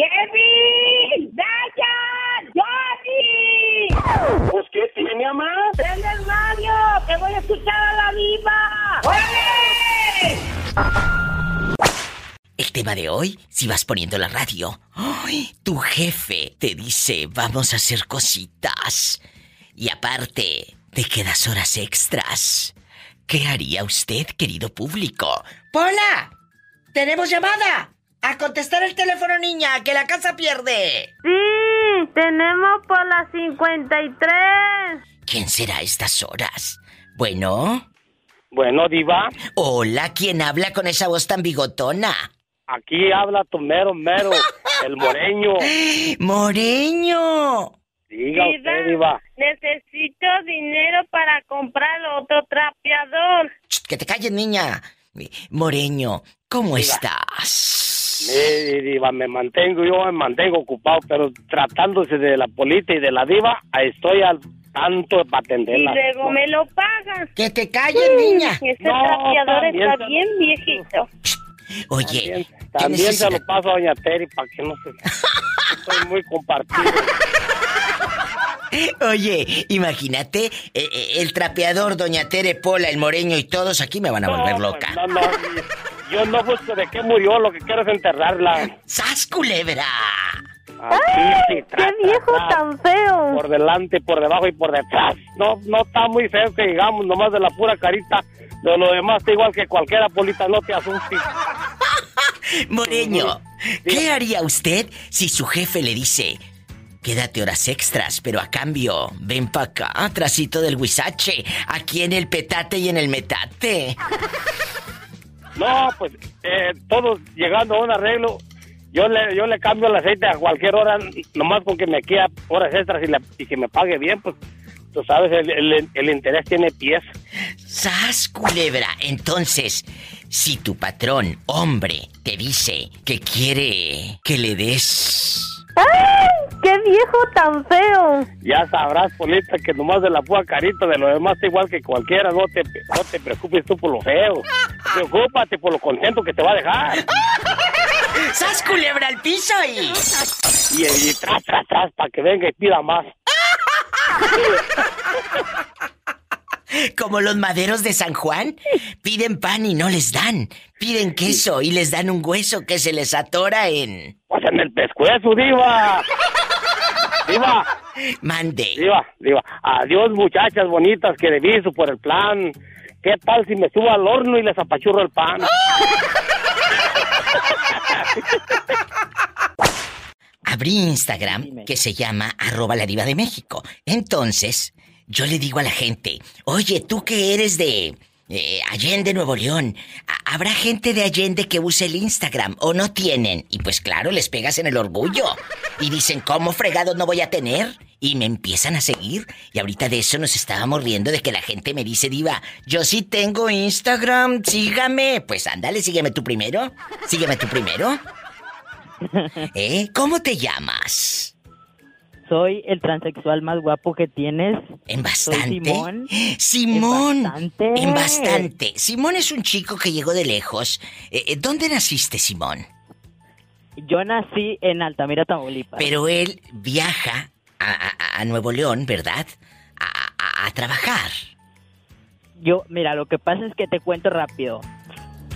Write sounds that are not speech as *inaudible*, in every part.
¡Kevin! ¡Dayan! ¡Johnny! ¿Pues qué tiene, mamá? ¡Prende el radio! ¡Que voy a escuchar a la viva! ¡Oye! El tema de hoy, si vas poniendo la radio, ¡ay! tu jefe te dice, vamos a hacer cositas. Y aparte, te quedas horas extras. ¿Qué haría usted, querido público? ¡Pola! ¡Tenemos llamada! ¡A contestar el teléfono, niña! ¡Que la casa pierde! Sí, tenemos por las 53. ¿Quién será a estas horas? Bueno. Bueno, Diva. Hola, ¿quién habla con esa voz tan bigotona? Aquí habla tu mero mero, *laughs* el moreño. ¡Moreño! Diga usted, Diva. Necesito dinero para comprar otro trapeador. Ch, Que te calles, niña. Moreño, ¿cómo estás? Sí, Diva, me mantengo, yo me mantengo ocupado, pero tratándose de la polita y de la Diva, ahí estoy al tanto para Y atenderla. luego me lo pagan. Que te calles, niña. Ese No, trapeador está se- bien viejito. Oye, También, ¿qué también se lo paso a Doña Teri para que no se... Estoy muy compartido. *laughs* Oye, imagínate, eh, eh, el trapeador, Doña Tere, Pola, el Moreño y todos aquí me van a volver No, loca. pues, no, no, yo no busco de qué murió, lo que quiero es enterrarla. ¡Sas, culebra! ¡Qué viejo tan feo! Por delante, por debajo y por detrás. No, no está muy feo que digamos, nomás de la pura carita. De lo demás está igual que cualquiera polita, no te asustes. *laughs* Moreño, ¿qué haría usted si su jefe le dice, quédate horas extras, pero a cambio, ven pa' acá, trasito del huizache, aquí en el petate y en el metate? *laughs* No, pues eh, todos llegando a un arreglo, yo le, yo le cambio el aceite a cualquier hora, nomás con que me quede horas extras y, la- y que me pague bien, pues tú sabes, el, el- el interés tiene pies. ¡Sas, culebra! Entonces, si tu patrón, hombre, te dice que quiere que le des... ¡Ay! ¡Qué viejo tan feo! Ya sabrás, Polita, que nomás de la pura carita, de lo demás está igual que cualquiera, no te, no te preocupes tú por lo feo. Preocúpate por lo contento que te va a dejar. *laughs* ¡Sas, culebra al piso y... Y, y tras, tras, tras, para que venga y pida más. Como los maderos de San Juan, piden pan y no les dan. Piden queso y les dan un hueso que se les atora en... Pues en el pescuezo, diva. Diva, Mande. diva, diva. Adiós, muchachas bonitas que deviso por el plan. ¿Qué tal si me subo al horno y les apachurro el pan? Abrí Instagram que se llama arroba la diva de México. Entonces, yo le digo a la gente, oye, tú que eres de eh, Allende, Nuevo León, ¿ha- ¿habrá gente de Allende que use el Instagram o no tienen? Y pues claro, les pegas en el orgullo. Y dicen, ¿cómo fregados no voy a tener? Y me empiezan a seguir. Y ahorita de eso nos estábamos riendo de que la gente me dice, diva, yo sí tengo Instagram, sígame. Pues ándale, sígueme tú primero. Sígueme tú primero. ¿Eh? ¿Cómo te llamas? Soy el transexual más guapo que tienes. ¿En Soy bastante? Simón. Simón. En bastante. En bastante. Simón es un chico que llegó de lejos. Eh, eh, ¿Dónde naciste, Simón? Yo nací en Altamira, Tamaulipas. Pero él viaja a, a- a Nuevo León, ¿verdad? A trabajar. Yo, mira, lo que pasa es que te cuento rápido.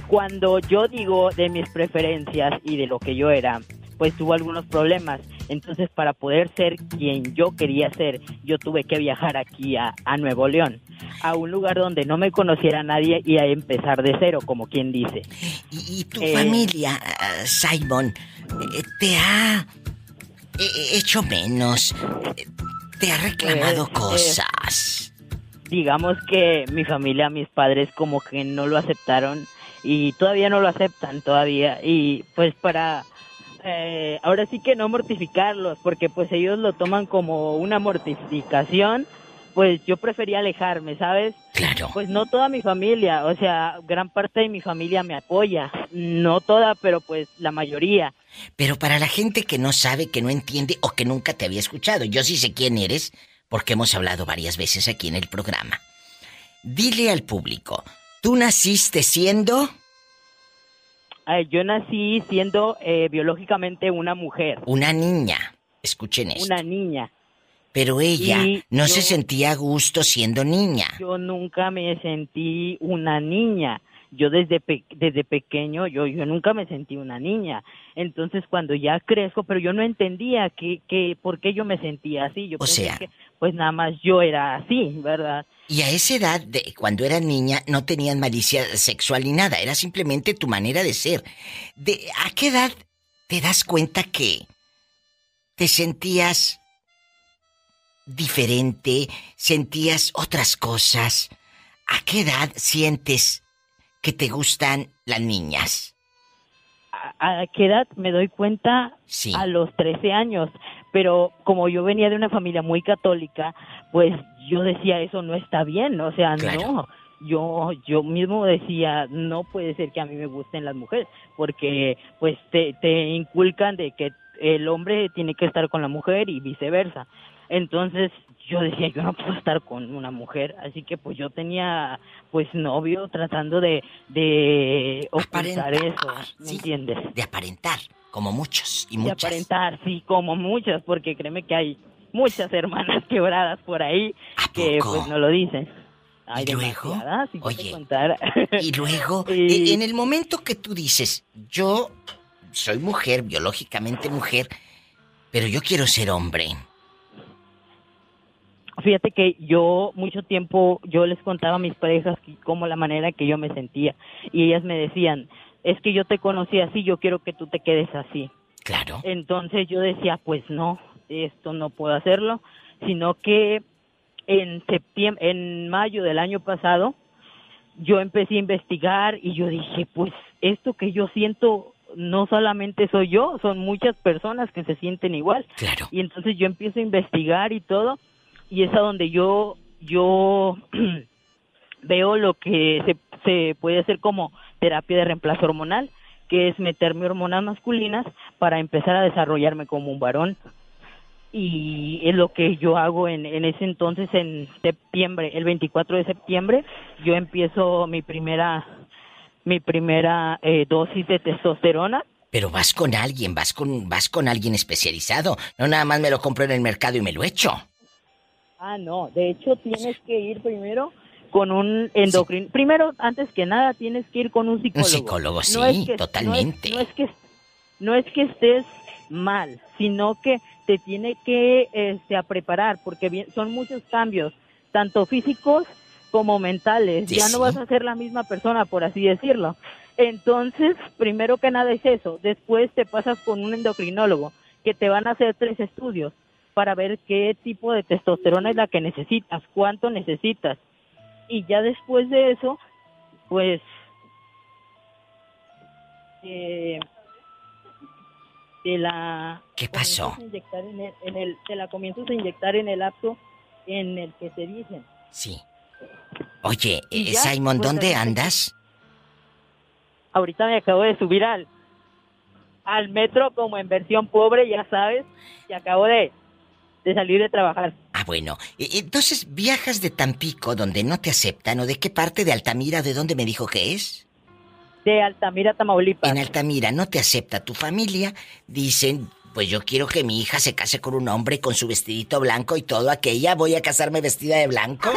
Cuando yo digo de mis preferencias y de lo que yo era, pues tuvo algunos problemas. Entonces, para poder ser quien yo quería ser, yo tuve que viajar aquí a, a Nuevo León, a un lugar donde no me conociera nadie y a empezar de cero, como quien dice. Y, y tu Eh. familia, Simon, eh, te ha eh, hecho menos. Te ha reclamado Eh, eh. cosas. digamos que mi familia, mis padres como que no lo aceptaron y todavía no lo aceptan todavía y pues para eh, ahora sí que no mortificarlos porque pues ellos lo toman como una mortificación pues yo prefería alejarme sabes Claro. pues no toda mi familia o sea gran parte de mi familia me apoya no toda pero pues la mayoría Pero para la gente que no sabe, que no entiende o que nunca te había escuchado, yo sí sé quién eres, porque hemos hablado varias veces aquí en el programa. Dile al público, ¿tú naciste siendo? Eh, yo nací siendo eh, biológicamente una mujer, Una niña. Escuchen esto. una niña. Pero ella Y no se sentía a gusto siendo niña. Yo nunca me sentí una niña. Yo desde pe- desde pequeño yo yo nunca me sentí una niña. Entonces cuando ya crezco, pero yo no entendía que que por qué yo me sentía así. Yo O pensé sea- que pues nada más yo era así, ¿verdad? Y a esa edad, de, cuando eras niña, no tenían malicia sexual ni nada. Era simplemente tu manera de ser. De, ¿A qué edad te das cuenta que te sentías diferente, sentías otras cosas? ¿A qué edad sientes que te gustan las niñas? ¿A, a qué edad me doy cuenta? Sí. A los 13 años. Pero como yo venía de una familia muy católica, pues yo decía, eso no está bien. O sea, Claro. no. Yo, yo mismo decía, no puede ser que a mí me gusten las mujeres, porque pues te, te inculcan de que el hombre tiene que estar con la mujer y viceversa. Entonces yo decía, yo no puedo estar con una mujer, así que pues yo tenía pues novio tratando de, de ocultar Aparentar, eso, ¿me sí. entiendes? De aparentar, como muchos y de muchas. aparentar, sí, como muchas, porque créeme que hay muchas hermanas *laughs* quebradas por ahí ¿A que pues no lo dicen. ¿Y luego? si Oye. Y luego, *laughs* Y- e- en el momento que tú dices, yo soy mujer, biológicamente mujer, pero yo quiero ser hombre. Fíjate que yo mucho tiempo yo les contaba a mis parejas cómo la manera que yo me sentía y ellas me decían, es que yo te conocí así, yo quiero que tú te quedes así. Claro. Entonces yo decía, pues no, esto no puedo hacerlo, sino que en septiembre, en mayo del año pasado, yo empecé a investigar y yo dije, pues esto que yo siento no solamente soy yo, son muchas personas que se sienten igual. Claro. Y entonces yo empiezo a investigar y todo, y es a donde yo, yo *clears throat* veo lo que se, se puede hacer como terapia de reemplazo hormonal, que es meterme hormonas masculinas para empezar a desarrollarme como un varón. Y es lo que yo hago en, en ese entonces, en septiembre, el 24 de septiembre, yo empiezo mi primera, mi primera eh, dosis de testosterona Pero vas con alguien, vas con, vas con alguien especializado. No nada más me lo compro en el mercado y me lo echo. Ah, no. De hecho, tienes que ir primero con un endocrino. Primero, antes que nada, tienes que ir con un psicólogo. psicólogo, sí, que- totalmente. No es, no es que no es que estés mal, sino que te tiene que este, a preparar, porque bien, son muchos cambios, tanto físicos como mentales. Sí, ya sí. no vas a ser la misma persona, por así decirlo. Entonces, primero que nada es eso. Después te pasas con un endocrinólogo, que te van a hacer tres estudios para ver qué tipo de testosterona es la que necesitas, cuánto necesitas. Y ya después de eso, pues, eh, te la ¿Qué pasó? inyectar en el, en el- te la comienzas a inyectar en el acto en el que te dicen. Sí. Oye, eh, ya, Simon, pues, ¿dónde andas? Ahorita me acabo de subir al, al metro como en versión pobre, ya sabes, y acabo de, de salir de trabajar. Ah, bueno. E- Entonces, ¿viajas de Tampico, donde no te aceptan, o de qué parte de Altamira, de dónde me dijo que es? De Altamira, Tamaulipas. En Altamira no te acepta tu familia. Dicen, pues yo quiero que mi hija se case con un hombre con su vestidito blanco y todo aquella. Voy a casarme vestida de blanco.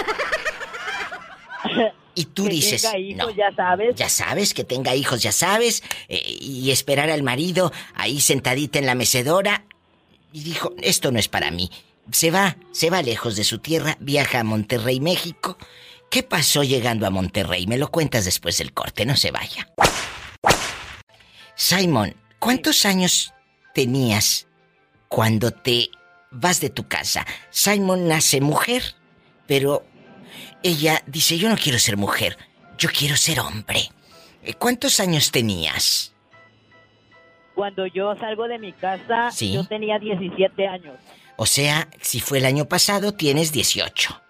Y tú *laughs* Que dices, tenga hijos, no. ya sabes. Ya sabes que tenga hijos, ya sabes, eh, y esperar al marido ahí sentadita en la mecedora. Y dijo, esto no es para mí. Se va, se va lejos de su tierra, viaja a Monterrey, México. ¿Qué pasó llegando a Monterrey? Me lo cuentas después del corte, no se vaya. Simon, ¿cuántos años tenías cuando te vas de tu casa? Simon nace mujer, pero ella dice, yo no quiero ser mujer, yo quiero ser hombre. Eh, ¿Cuántos años tenías? Cuando yo salgo de mi casa, Sí. yo tenía 17 años. O sea, si fue el año pasado, tienes 18.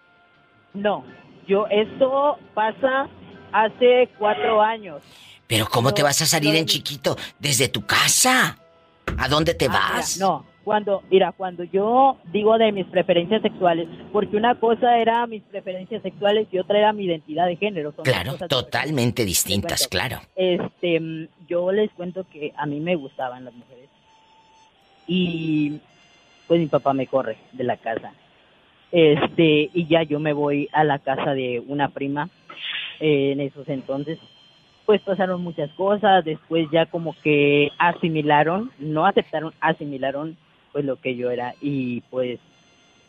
No, yo, esto pasa hace cuatro años. Pero ¿cómo No, te vas a salir no, en chiquito desde tu casa? ¿A dónde te Ah, vas? no, Cuando, mira, cuando yo digo de mis preferencias sexuales, porque una cosa era mis preferencias sexuales y otra era mi identidad de género. Son Claro, totalmente distintas, claro. Este, mm, yo les cuento que a mí me gustaban las mujeres. Y pues mi papá me corre de la casa. Este, y ya yo me voy a la casa de una prima eh, en esos entonces. Pues pasaron muchas cosas, después ya como que asimilaron, no aceptaron, asimilaron pues lo que yo era y pues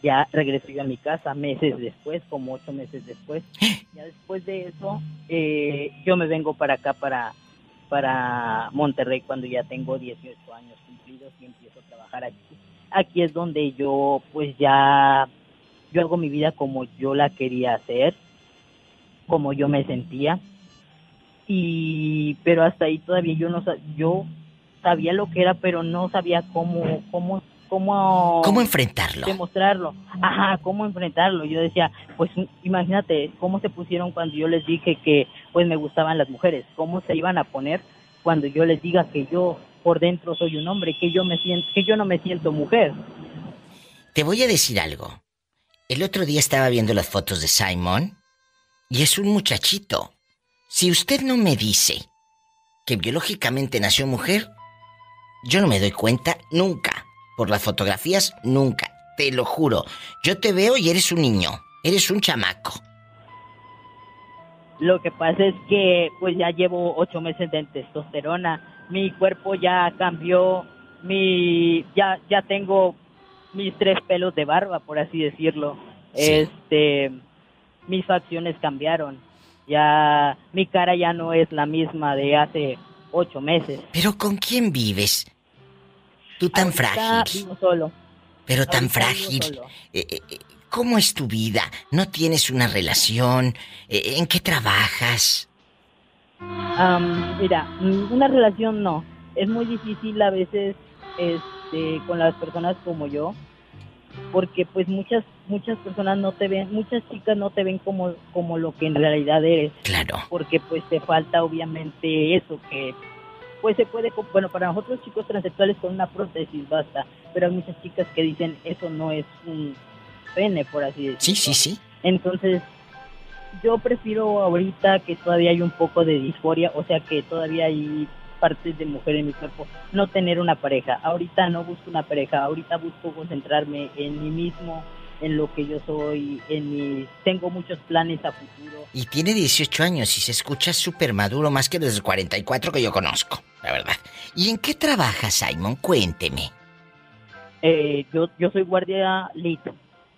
ya regresé yo a mi casa meses después, como ocho meses después. *gasps* Ya después de eso, eh, yo me vengo para acá, para, para Monterrey, cuando ya tengo 18 años cumplidos y empiezo a trabajar aquí. Aquí es donde yo, pues ya, yo hago mi vida como yo la quería hacer, como yo me sentía. Y, pero hasta ahí todavía yo no, yo sabía lo que era, pero no sabía cómo, cómo, cómo ¿Cómo enfrentarlo? demostrarlo. Ajá, cómo enfrentarlo. Yo decía, pues imagínate cómo se pusieron cuando yo les dije que pues me gustaban las mujeres, cómo se iban a poner cuando yo les diga que yo por dentro soy un hombre, que yo me siento que yo no me siento mujer. Te voy a decir algo. El otro día estaba viendo las fotos de Simon y es un muchachito. Si usted no me dice que biológicamente nació mujer, yo no me doy cuenta nunca. Por las fotografías, nunca. Te lo juro. Yo te veo y eres un niño. Eres un chamaco. Lo que pasa es que pues ya llevo ocho meses de testosterona, mi cuerpo ya cambió, mi ya ya tengo mis tres pelos de barba, por así decirlo. Sí. Este, mis facciones cambiaron, ya mi cara ya no es la misma de hace ocho meses. Pero ¿con quién vives? Tú tan Ahorita frágil. vivo solo. Pero tan ahorita frágil. Eh, eh, eh, ¿Cómo es tu vida? ¿No tienes una relación? ¿En qué trabajas? Am, mira, mm, una relación no. Es muy difícil a veces este, con las personas como yo, porque pues muchas muchas personas no te ven, muchas chicas no te ven como como lo que en realidad eres, Claro. porque pues te falta obviamente eso que pues se puede, bueno, para nosotros chicos transexuales con una prótesis basta, pero hay muchas chicas que dicen eso no es un pene, por así decirlo. Sí, sí, sí. Entonces, yo prefiero ahorita que todavía hay un poco de disforia, o sea que todavía hay partes de mujer en mi cuerpo, no tener una pareja. Ahorita no busco una pareja, ahorita busco concentrarme en mí mismo, en lo que yo soy, en mis... Tengo muchos planes a futuro. Y tiene 18 años y se escucha súper maduro más que los 44 que yo conozco, la verdad. ¿Y en qué trabajas, Simon? Cuénteme. Eh, yo, yo soy guardia lead,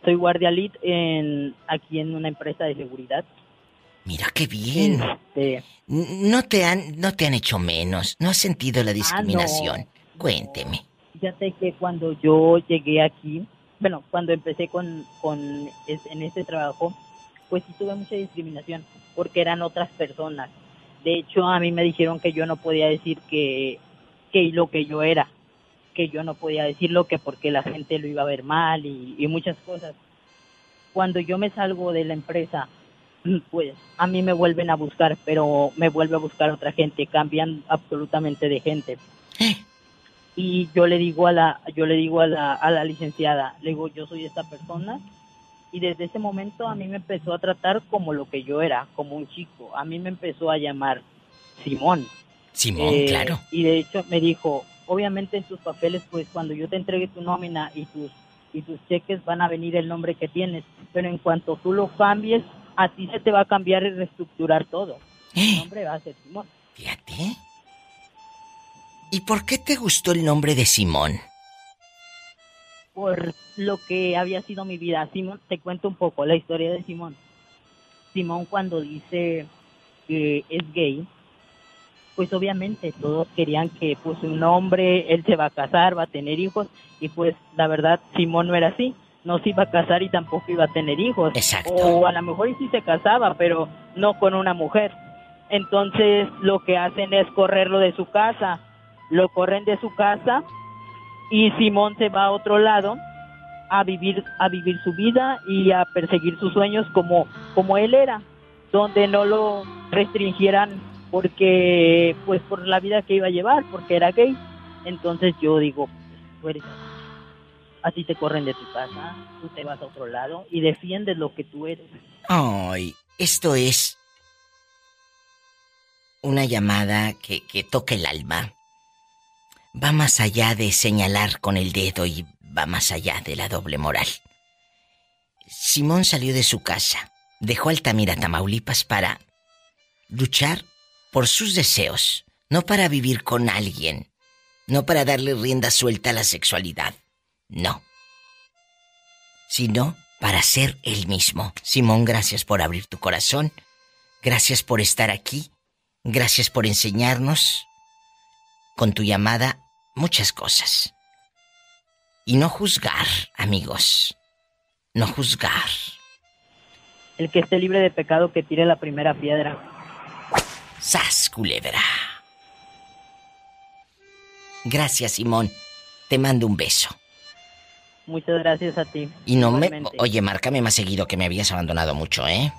soy guardia lead en, aquí en una empresa de seguridad. Mira qué bien. Este, No te han, no te han hecho menos. ¿No has sentido la discriminación? Cuénteme. Fíjate que cuando yo llegué aquí, bueno, cuando empecé con, con en este trabajo, pues sí tuve mucha discriminación porque eran otras personas. De hecho, a mí me dijeron que yo no podía decir que, que lo que yo era, que yo no podía decirlo que porque la gente lo iba a ver mal y, y muchas cosas. Cuando yo me salgo de la empresa, *clears throat* pues a mí me vuelven a buscar, pero me vuelve a buscar otra gente, cambian absolutamente de gente Eh, y yo le digo a la yo le digo a la, a la licenciada le digo yo soy esta persona y desde ese momento a mí me empezó a tratar como lo que yo era como un chico. A mí me empezó a llamar Simón. Simón, Eh, claro. y de hecho me dijo obviamente en tus papeles pues cuando yo te entregue tu nómina y tus y tus cheques van a venir el nombre que tienes pero en cuanto tú lo cambies a ti se te va a cambiar y reestructurar todo. *gasps* Eh, nombre va a ser Simón fíjate. ¿Y por qué te gustó el nombre de Simón? por lo que había sido mi vida. Simón, te cuento un poco la historia de Simón. Simón cuando dice que es gay, pues obviamente todos querían que pues un hombre, él se va a casar, va a tener hijos, y pues la verdad Simón no era así, no se iba a casar y tampoco iba a tener hijos. Exacto. O a lo mejor y sí se casaba, pero no con una mujer. Entonces lo que hacen es correrlo de su casa, lo corren de su casa y Simón se va a otro lado a vivir a vivir su vida y a perseguir sus sueños como como él era donde no lo restringieran porque pues por la vida que iba a llevar porque era gay entonces yo digo así te corren de tu casa, tú te vas a otro lado y defiendes lo que tú eres. Ay, esto es una llamada que, que toca el alma. Va más allá de señalar con el dedo y va más allá de la doble moral. Simón salió de su casa, dejó Altamira, Tamaulipas para luchar por sus deseos, no para vivir con alguien, no para darle rienda suelta a la sexualidad, no, sino para ser él mismo. Simón, gracias por abrir tu corazón, gracias por estar aquí, gracias por enseñarnos con tu llamada muchas cosas. Y no juzgar, amigos, no juzgar. El que esté libre de pecado que tire la primera piedra. ¡Sas, culebra! Gracias, Simón. Te mando un beso. Muchas gracias a ti. Y no me... Oye, márcame más seguido que me habías abandonado mucho, ¿eh?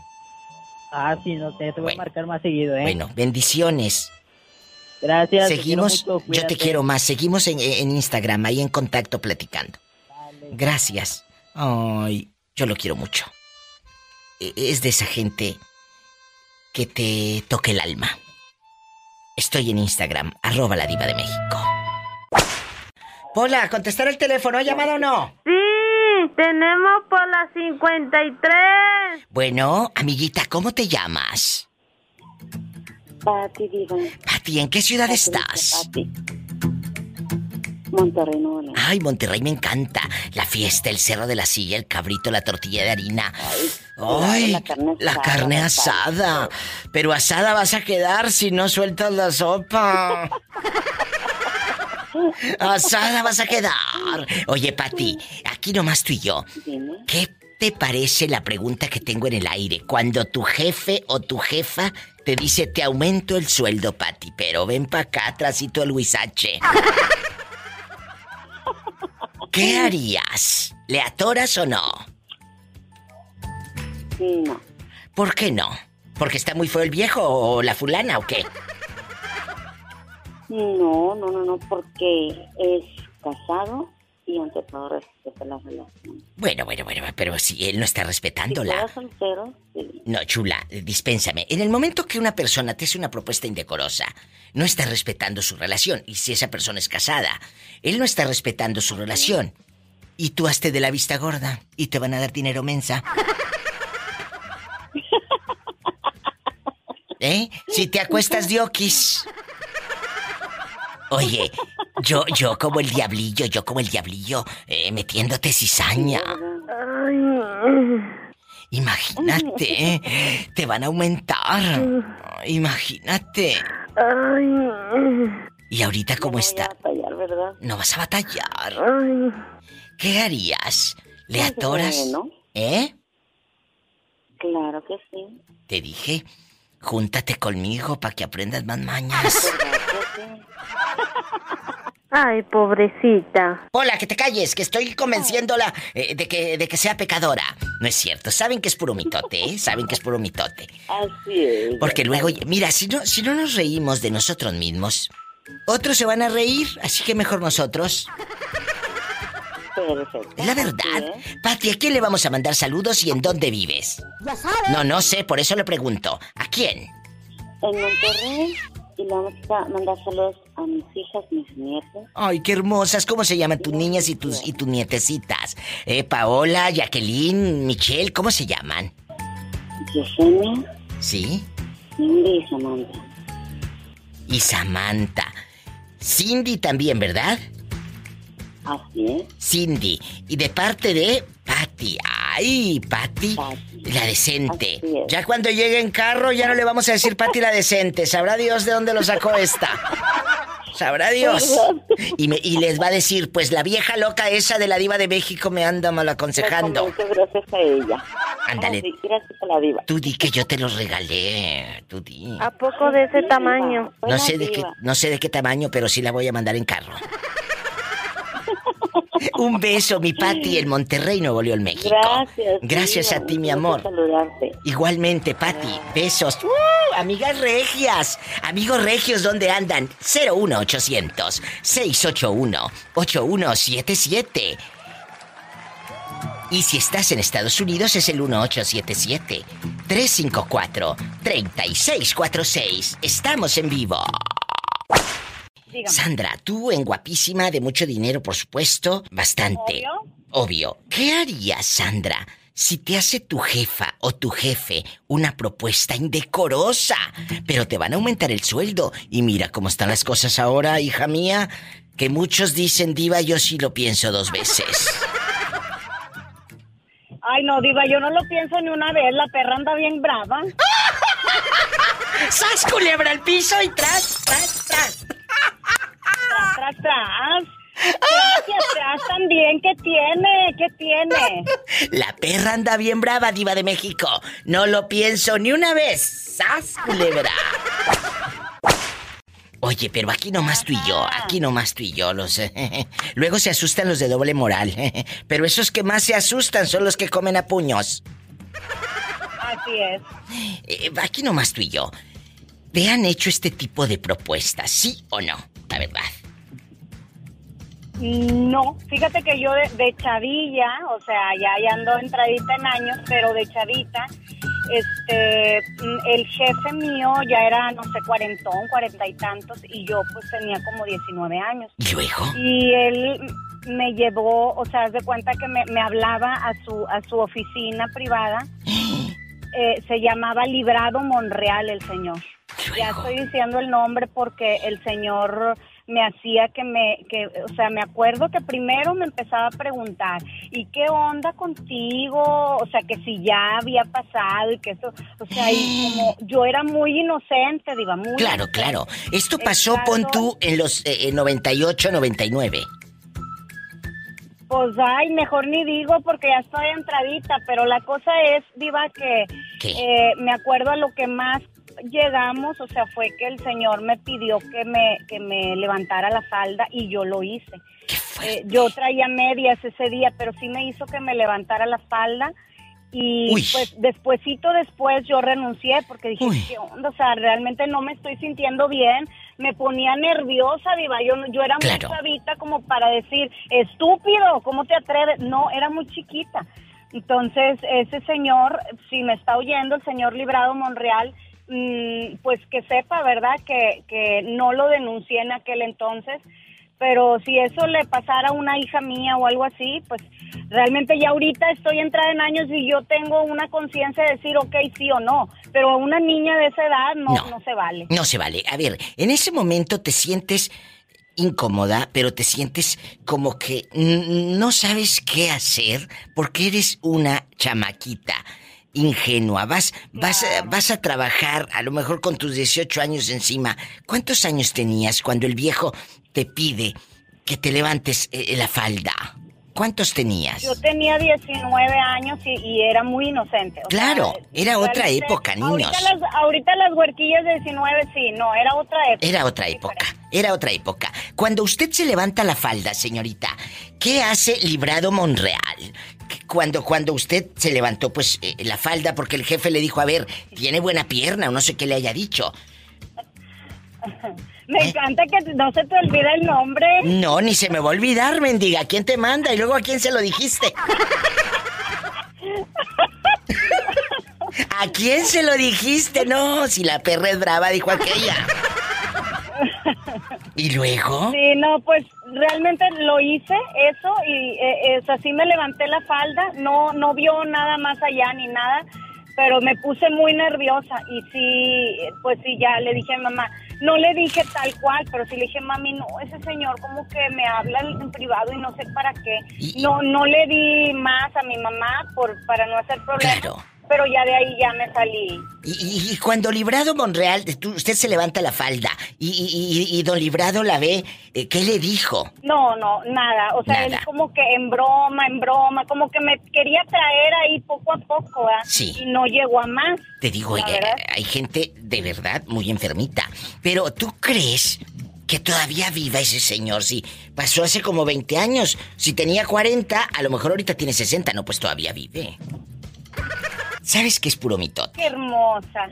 Ah, sí, no te, te voy Bueno. a marcar más seguido, ¿eh? Bueno, bendiciones. Gracias. Seguimos, mucho, yo te quiero más. Seguimos en, en Instagram, ahí en contacto platicando. Dale. Gracias. Ay, yo lo quiero mucho. E- Es de esa gente que te toca el alma. Estoy en Instagram, arroba la diva de México. Hola, ¿contestar el teléfono? ¿Ha llamado o no? Sí, tenemos por la 53. Bueno, amiguita, ¿cómo te llamas? Pati. Pati, ¿en qué ciudad estás? Pati. Monterrey, Nuevo León. Ay, Monterrey me encanta. La fiesta, el cerro de la silla, el cabrito, la tortilla de harina. Ay, la carne la asada, carne la asada. Pero asada vas a quedar si no sueltas la sopa. Asada vas a quedar. Oye, Pati, aquí nomás tú y yo. Dime. ¿Qué te parece la pregunta que tengo en el aire? Cuando tu jefe o tu jefa te dice, te aumento el sueldo, Pati, pero ven para acá, atrásito Luis *laughs* H. ¿Qué harías? ¿Le atoras o no? No. ¿Por qué no? ¿Porque está muy feo el viejo o la fulana o qué? No, no, no, no, porque es casado y ante todo respeta la relación. Bueno, bueno, bueno, pero si él no está Si respetándola. fuera soltero, sí. No, chula, dispénsame. En el momento que una persona te hace una propuesta indecorosa, no está respetando su relación. Y si esa persona es casada, él no está respetando su relación. Y tú hazte de la vista gorda y te van a dar dinero mensa. *laughs* ¿Eh? Si te acuestas de oquis. Oye, yo, yo como el diablillo, yo como el diablillo, eh, metiéndote cizaña. Imagínate, ¿eh? te van a aumentar. Imagínate. ¿Y ahorita cómo está? a batallar, ¿verdad? No vas a batallar. ¿Qué harías? ¿Le atoras? ¿Eh? Claro que sí. Te dije, júntate conmigo para que aprendas más mañas. ¿Verdad que sí? Ay, pobrecita. Hola, que te calles, que estoy convenciéndola eh, de, que, de que sea pecadora. No es cierto, saben que es puro mitote, ¿eh? Saben que es puro mitote. Así es. Porque luego, mira, si no, si no nos reímos de nosotros mismos, otros se van a reír, así que mejor nosotros. Perfecto. La verdad. Es. Pati, ¿a quién le vamos a mandar saludos y en dónde vives? Ya sabes. No, no sé, por eso le pregunto. ¿A quién? En Monterrey y le vamos a mandar saludos a mis hijas, mis nietos. Ay, qué hermosas. ¿Cómo se llaman tus niñas y tus, y tus nietecitas? Eh, Paola, Jacqueline, Michelle, ¿cómo se llaman? Yesenia, ¿Sí? Cindy y Samantha. Y Samantha. Cindy también, ¿verdad? Así es. Cindy. Y de parte de Patty. Ay, Patty, Patty. la decente. Ya cuando llegue en carro ya no le vamos a decir Patty la decente. Sabrá Dios de dónde lo sacó esta. Sabrá Dios. Y, me- y les va a decir, pues la vieja loca esa de la diva de México me anda mal aconsejando. Muchas gracias a ella. Ándale. Sí, gracias a la diva. Tú di que yo te los regalé. Tú di. ¿A poco de ese tamaño? No sé de qué, no sé de qué tamaño, pero sí la voy a mandar en carro. Un beso, mi Pati, en Monterrey, Nuevo León, México. Gracias. Gracias diva. a ti, mi amor. saludarte. Igualmente, Pati, besos. ¡Uh! amigas regias, amigos regios, ¿dónde andan? 01800 681 8177. Y si estás en Estados Unidos es el 1877-354-3646. Estamos en vivo. Sandra, tú en guapísima, de mucho dinero, por supuesto, bastante. Obvio. Obvio. ¿Qué harías, Sandra, si te hace tu jefa o tu jefe una propuesta indecorosa, pero te van a aumentar el sueldo? Y mira cómo están las cosas ahora, hija mía, que muchos dicen, diva, yo sí lo pienso dos veces. Ay, no, Diva, yo no lo pienso ni una vez. La perra anda bien brava. *laughs* ¡Sas, culebra al piso y tras, tras, tras! Tras. Gracias, tras también. ¿Qué tiene? ¿Qué tiene? La perra anda bien brava, diva de México. No lo pienso ni una vez. ¡Sas, culebra! Oye, pero aquí nomás tú y yo, aquí nomás tú y yo, los... *laughs* Luego se asustan los de doble moral, *laughs* pero esos que más se asustan son los que comen a puños. Así es. Eh, aquí nomás tú y yo. ¿Te han hecho este tipo de propuestas, sí o no? La verdad. No, fíjate que yo de, de chavilla, o sea, ya, ya ando entradita en años, pero de chavita, este, mm, el jefe mío ya era, no sé, cuarentón, cuarenta y tantos, y yo pues tenía como 19 años. ¿Y luego? Y él me llevó, o sea, haz de cuenta que me, me hablaba a su, a su oficina privada. *gasps* Eh, se llamaba Librado Monreal el señor. Ya estoy diciendo el nombre porque el señor me hacía que me, que, o sea, me acuerdo que primero me empezaba a preguntar, ¿y qué onda contigo? O sea, que si ya había pasado y que eso, o sea, y como yo era muy inocente, diva, muy Claro, claro. Esto pasó, pon tú, en los eh, en 98, 99. Pues ay, mejor ni digo porque ya estoy entradita, pero la cosa es, Diva, que eh, me acuerdo a lo que más llegamos, o sea, fue que el señor me pidió que me, que me levantara la falda y yo lo hice. Eh, yo traía medias ese día, pero sí me hizo que me levantara la falda y Uy. pues despuesito después yo renuncié porque dije, Uy. ¿qué onda? O sea, realmente no me estoy sintiendo bien, me ponía nerviosa, diva, yo, yo era Claro. muy chavita como para decir, estúpido, ¿cómo te atreves? No, era muy chiquita. Entonces, ese señor, si me está oyendo, el señor Librado Monreal, pues que sepa, ¿verdad? Que, que no lo denuncié en aquel entonces, pero si eso le pasara a una hija mía o algo así, pues realmente ya ahorita estoy entrada en años y yo tengo una conciencia de decir, ok, sí o no, pero a una niña de esa edad no, No. no se vale. No se vale. A ver, en ese momento te sientes incómoda, pero te sientes como que no sabes qué hacer porque eres una chamaquita ingenua. Vas, vas, a- vas a trabajar a lo mejor con tus 18 años encima. ¿Cuántos años tenías cuando el viejo te pide que te levantes eh, la falda? ¿Cuántos tenías? Yo tenía 19 años y, y era muy inocente. o Claro, sea, era otra realmente, época, niños. Ahorita las, ahorita las huerquillas de 19, sí, no, era otra época. Era otra época, era otra época. Cuando usted se levanta la falda, señorita, ¿qué hace Librado Monreal? Cuando, cuando usted se levantó, pues, eh, la falda porque el jefe le dijo, a ver, tiene buena pierna o no sé qué le haya dicho. *laughs* Me ¿Eh? encanta que no se te olvide el nombre. No, ni se me va a olvidar, mendiga. ¿Quién te manda? Y luego a quién se lo dijiste. *laughs* ¿A quién se lo dijiste? No, si la perra es brava, dijo aquella. ¿Y luego? Sí, no, pues realmente lo hice eso y eh, es así me levanté la falda, no no vio nada más allá ni nada, pero me puse muy nerviosa y sí, pues sí ya le dije a mi mamá, no le dije tal cual, pero sí le dije, mami, no, ese señor como que me habla en privado y no sé para qué. Y- No no le di más a mi mamá por para no hacer problemas. Claro. Pero ya de ahí ya me salí. Y, y- y cuando Librado Monreal, tú- usted se levanta la falda y, y- don Librado la ve, eh, ¿qué le dijo? No, no, nada. O sea, Nada. él como que en broma, en broma, como que me quería traer ahí poco a poco, ¿verdad? Sí. Y no llegó a más. Te digo, La eh, hay gente de verdad muy enfermita. Pero ¿tú crees que todavía viva ese señor? Si pasó hace como 20 años, si tenía 40, a lo mejor ahorita tiene 60, no, pues todavía vive. ¿Sabes que es puro mitote? Qué hermosa.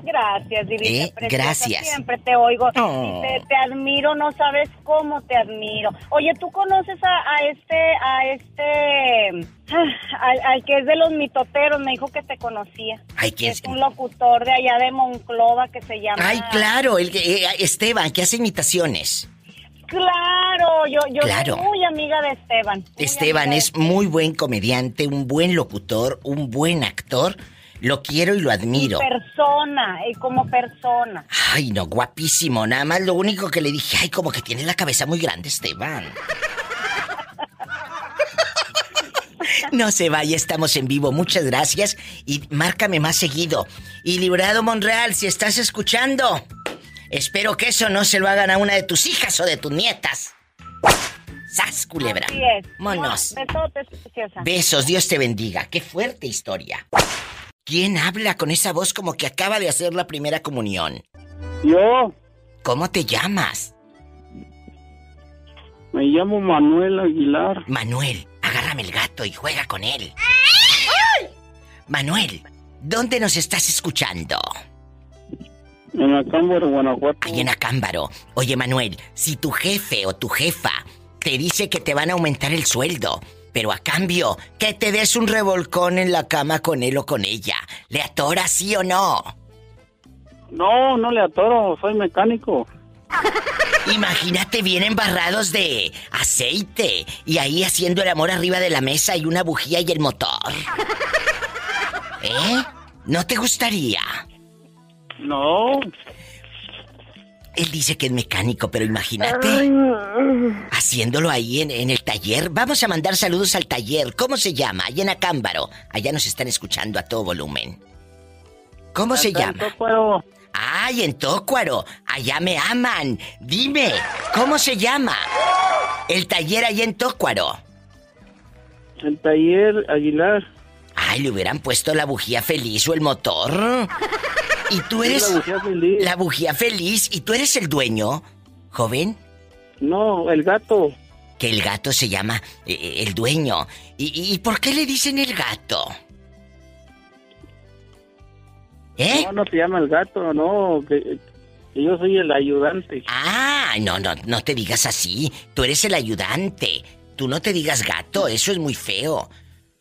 Gracias, divina. Eh, preciosa. gracias. Siempre te oigo. Oh. Te, te admiro, no sabes cómo te admiro. Oye, ¿tú conoces a, a este, a este, Al, al que es de los mitoteros, me dijo que te conocía. Ay, ¿quién Es un locutor de allá de Monclova que se llama... Ay, claro, el que- eh, Esteban, que hace imitaciones. Claro, yo, yo Claro. soy muy amiga de Esteban. Esteban es muy buen comediante, un buen locutor, un buen actor. Lo quiero y lo admiro. persona, y como persona. Ay, no, guapísimo. Nada más lo único que le dije, ay, como que tiene la cabeza muy grande, Esteban. No se vaya, estamos en vivo. Muchas gracias y márcame más seguido. Y Librado Monreal, si estás escuchando, espero que eso no se lo hagan a una de tus hijas o de tus nietas. ¡Sas, culebra! Así es. Monos. Besotes, preciosa. Besos, Dios te bendiga. Qué fuerte historia. ¿Quién habla con esa voz como que acaba de hacer la primera comunión? Yo ¿Cómo te llamas? me llamo Manuel Aguilar. Manuel, agárrame el gato y juega con él. Manuel, ¿dónde nos estás escuchando? En Acámbaro, Guanajuato. Ahí en Acámbaro. Oye, Manuel, si tu jefe o tu jefa te dice que te van a aumentar el sueldo, pero a cambio que te des un revolcón en la cama con él o con ella, ¿le atoras sí o no? No, no le atoro, soy mecánico. *laughs* Imagínate bien embarrados de aceite y ahí haciendo el amor arriba de la mesa y una bujía y el motor. *laughs* ¿Eh? ¿No te gustaría? No, Él dice que es mecánico, pero imagínate haciéndolo ahí en, en el taller. Vamos a mandar saludos al taller. ¿Cómo se llama? Allá en Acámbaro. Allá nos están escuchando a todo volumen. ¿Cómo se llama? Pero ¡Ay, en Tócuaro! Allá me aman. Dime, ¿cómo se llama? El taller allá en Tócuaro. el taller Aguilar. Ay, le hubieran puesto la bujía feliz o el motor. Y tú Es eres la bujía feliz. la bujía feliz y tú eres el dueño, joven. No, el gato. Que el gato se llama eh, el dueño. ¿Y, y- y por qué le dicen el gato? ¿Eh? No, no se llama el gato, no, que, que yo soy el ayudante. Ah, no, no, no te digas así. Tú eres el ayudante. Tú no te digas gato, eso es muy feo.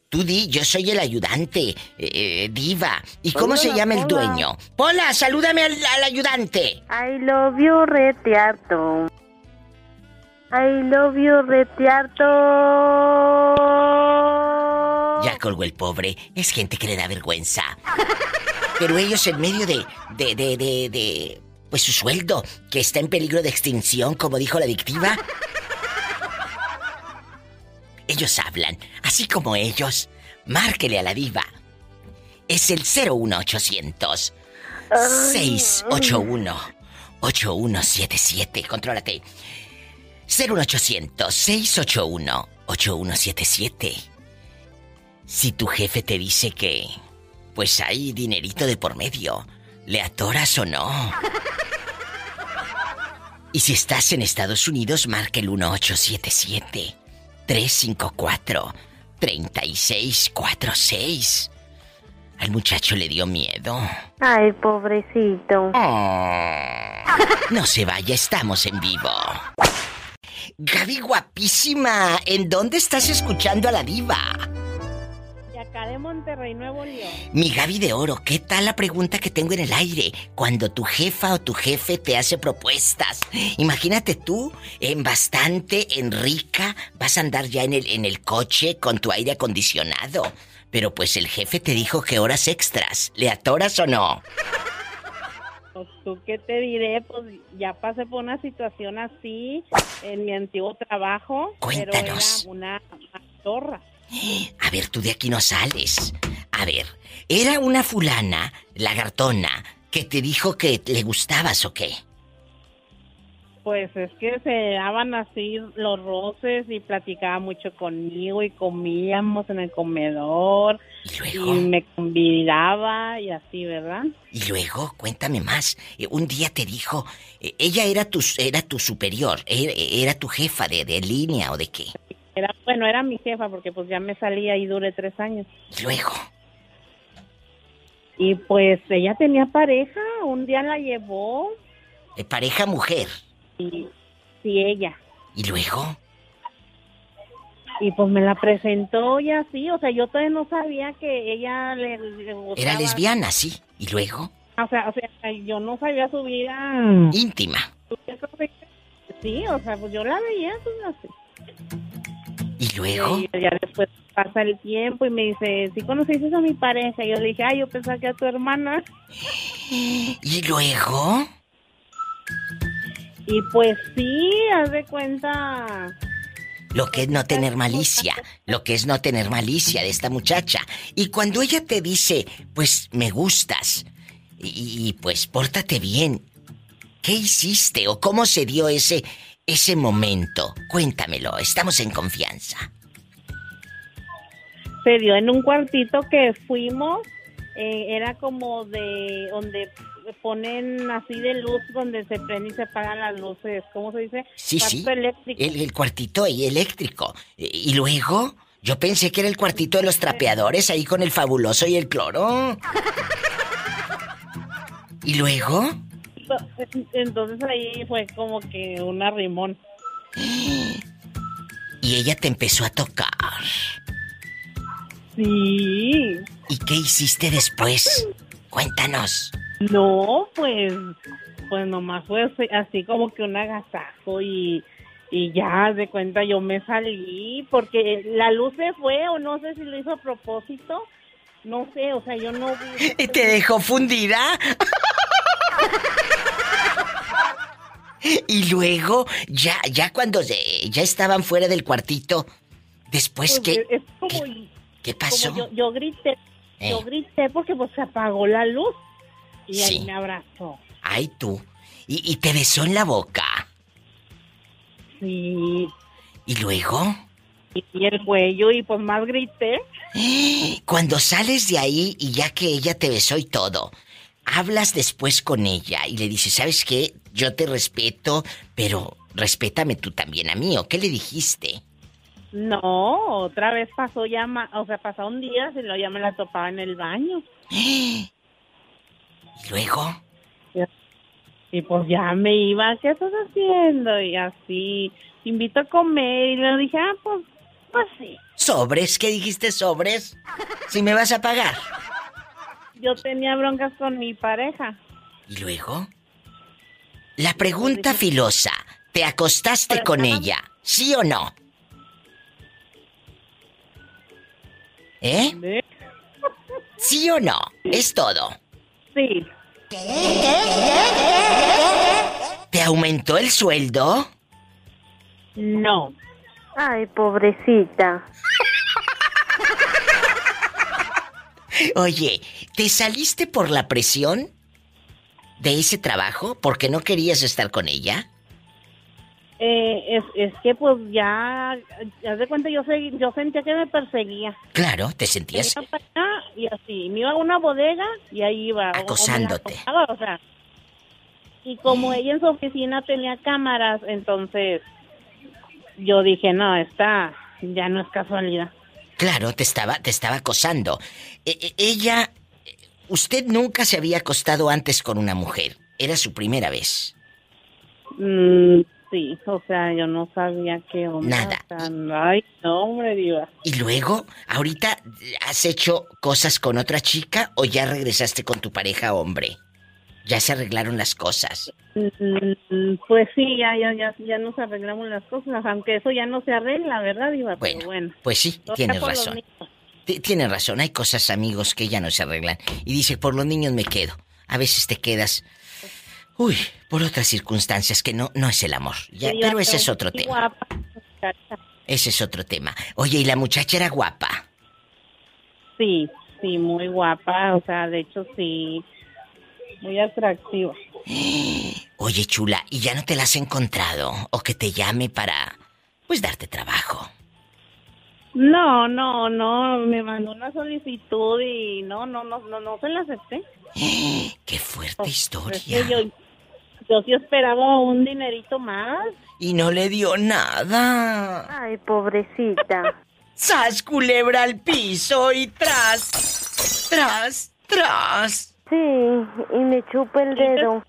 Tú di, yo soy el ayudante, eh, eh, diva. ¿Y cómo se Hola, llama el dueño? Pola, salúdame al, al ayudante. I love you, retearto. I love you, retearto. Ya colgó el pobre. Es gente que le da vergüenza. *laughs* Pero ellos en medio de, de, de, de, de, pues su sueldo, que está en peligro de extinción, como dijo la adictiva. Ellos hablan, así como ellos. Márquele a la diva. Es el 01800 681 8177. Contrólate. 01800 681 8177. Si tu jefe te dice que, pues hay dinerito de por medio, ¿le atoras o no? Y si estás en Estados Unidos, marca el 1877-354-3646. Al muchacho le dio miedo. Ay, pobrecito. Oh. No se vaya, estamos en vivo. Gaby guapísima, ¿en dónde estás escuchando a la diva? De Monterrey, Nuevo León. Mi Gaby de Oro, ¿qué tal la pregunta que tengo en el aire? Cuando tu jefa o tu jefe te hace propuestas. Imagínate tú, en bastante, en rica, vas a andar ya en el, en el coche con tu aire acondicionado. Pero pues el jefe te dijo que horas extras. ¿Le atoras o no? Pues tú qué te diré, pues ya pasé por una situación así en mi antiguo trabajo. Cuéntanos. Pero era una zorra. A ver, tú de aquí no sales. A ver, ¿era una fulana, lagartona, que te dijo que le gustabas o qué? Pues es que se daban así los roces y platicaba mucho conmigo y comíamos en el comedor ¿Y y luego? me convidaba y así, ¿verdad? Y luego, cuéntame más. Eh, un día te dijo, eh, ella era tu, era tu superior, era, era tu jefa de, de línea o de qué. Era, bueno, era mi jefa porque pues ya me salía y duré tres años. Y luego, Y pues ella tenía pareja, un día la llevó pareja mujer. y sí, ella. Y luego, y pues me la presentó y así, o sea, yo todavía no sabía que ella le, le gustaba. Era lesbiana, sí. ¿Y luego? O sea, o sea, yo no sabía su vida. Íntima. Sí, o sea, pues yo la veía, pues así. ¿Y luego? Y ya después pasa el tiempo y me dice, ¿sí conociste a mi pareja? Y yo le dije, ay, yo pensaba que a tu hermana. *gasps* ¿Y luego? Y pues sí, haz de cuenta. Lo que es no tener *laughs* malicia, lo que es no tener malicia de esta muchacha. Y cuando ella te dice, pues me gustas, y, y, pues pórtate bien, ¿qué hiciste o cómo se dio ese, ese momento? Cuéntamelo, estamos en confianza. Se dio en un cuartito que fuimos, eh, era como de donde ponen así de luz donde se prenden y se apagan las luces, ¿cómo se dice? Sí, Cuarto sí. eléctrico. El, el cuartito ahí eléctrico. Y luego, yo pensé que era el cuartito de los trapeadores ahí con el fabuloso y el cloro. *laughs* ¿Y luego? Entonces ahí fue como que un arrimón. Y ella te empezó a tocar. Sí. ¿Y qué hiciste después? Cuéntanos. No, pues, pues nomás fue así, así como que un agasajo y, y ya de cuenta yo me salí porque la luz se fue o no sé si lo hizo a propósito. No sé, o sea, yo no vi. *laughs* ¿Y te dejó fundida? *laughs* y luego, ya, ya cuando ya estaban fuera del cuartito, después Pues, como- ¿qué, qué pasó? yo, yo grité, Eh. yo grité porque pues se apagó la luz y Sí. ahí me abrazó. Ay, tú. Y, y te besó en la boca. Sí. ¿Y luego? Y el cuello y pues más grité. *gasps* Cuando sales de ahí y ya que ella te besó y todo, hablas después con ella y le dices, ¿sabes qué? Yo te respeto, pero respétame tú también a mí, ¿o qué le dijiste? No, otra vez pasó ya, ma- o sea, pasaron días y luego ya me la topaba en el baño. *gasps* ¿Y luego? Y pues ya me iba, ¿qué estás haciendo? Y así, te invito a comer. Y le dije, ah, pues, pues sí. ¿Sobres? ¿Qué dijiste sobres? Si me vas a pagar. Yo tenía broncas con mi pareja. ¿Y luego? La pregunta filosa, ¿te acostaste con ella? ¿Sí o no? ¿Eh? ¿Sí o no? Es todo. Sí. ¿Te aumentó el sueldo? No. Ay, pobrecita. *laughs* Oye, ¿te saliste por la presión de ese trabajo porque no querías estar con ella? Eh, es, es que pues ya, haz de cuenta, yo, sé, yo sentía que me perseguía. Claro, te sentías Me iba para allá y así, me iba a una bodega y ahí iba. o Acosándote. acosaba, o sea. Y como ella en su oficina tenía cámaras, entonces yo dije, no, esta ya no es casualidad. Claro, te estaba, te estaba acosando. E- e- ella, usted nunca se había acostado antes con una mujer. Era su primera vez. Mm, sí, o sea, yo no sabía qué onda. Nada. o sea, ay, no, hombre, diva. Y luego, ahorita, ¿has hecho cosas con otra chica o ya regresaste con tu pareja hombre? Ya se arreglaron las cosas. Mm, Pues sí, ya, ya, ya, ya nos arreglamos las cosas, aunque eso ya no se arregla, ¿verdad, Diva? Bueno, Pero bueno. Pues sí, tienes razón. Niños. Ti- Tienes razón, hay cosas, amigos, que ya no se arreglan. Y dice, por los niños me quedo. A veces te quedas, uy, por otras circunstancias que no, no es el amor. Ya, Sí, pero ese es otro tema. guapa. Ese es otro tema. Oye, ¿y la muchacha era guapa? Sí, sí, muy guapa, o sea, de hecho sí, muy atractiva. *gasps* Oye, chula, ¿y ya no te la has encontrado? ¿O que te llame para, pues, darte trabajo? No, no, no, me mandó una solicitud y no, no, no, no, no se la acepté. *gasps* ¡Qué fuerte Es que historia! yo, yo sí esperaba un dinerito más. Y no le dio nada. Ay, pobrecita. *laughs* ¡Sas, culebra al piso y tras! ¡Tras! ¡Tras! Sí, y me chupa el dedo.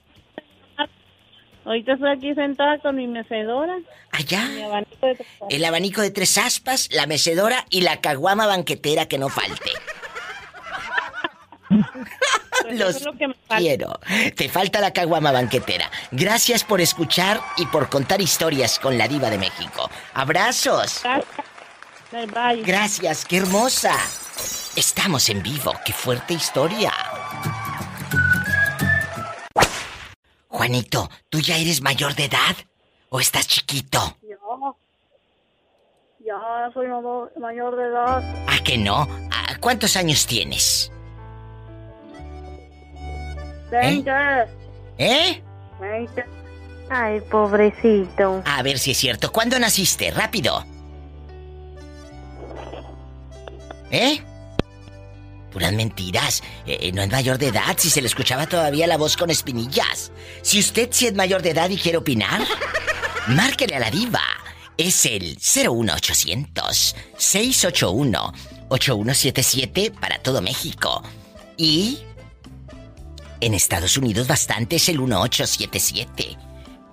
Ahorita estoy aquí sentada con mi mecedora. Allá. Mi abanico de tres El abanico de tres aspas, la mecedora y la caguama banquetera que no falte. Pues Los es lo que me falta. quiero. Te falta la caguama banquetera. Gracias por escuchar y por contar historias con la diva de México. Abrazos. Gracias, qué hermosa. Estamos en vivo, qué fuerte historia. Juanito, ¿tú ya eres mayor de edad? ¿O estás chiquito? Yo. Ya soy mayor de edad. ¿A que no? ¿A ¿Cuántos años tienes? 20. ¿Eh? 20. Ay, pobrecito. A ver si es cierto. ¿Cuándo naciste? Rápido. ¿Eh? Puras mentiras. Eh, no es mayor de edad si se le escuchaba todavía la voz con espinillas. Si usted sí es mayor de edad y quiere opinar, *laughs* márquele a la diva. Es el 01800 681 8177 para todo México. Y en Estados Unidos bastante es el 1877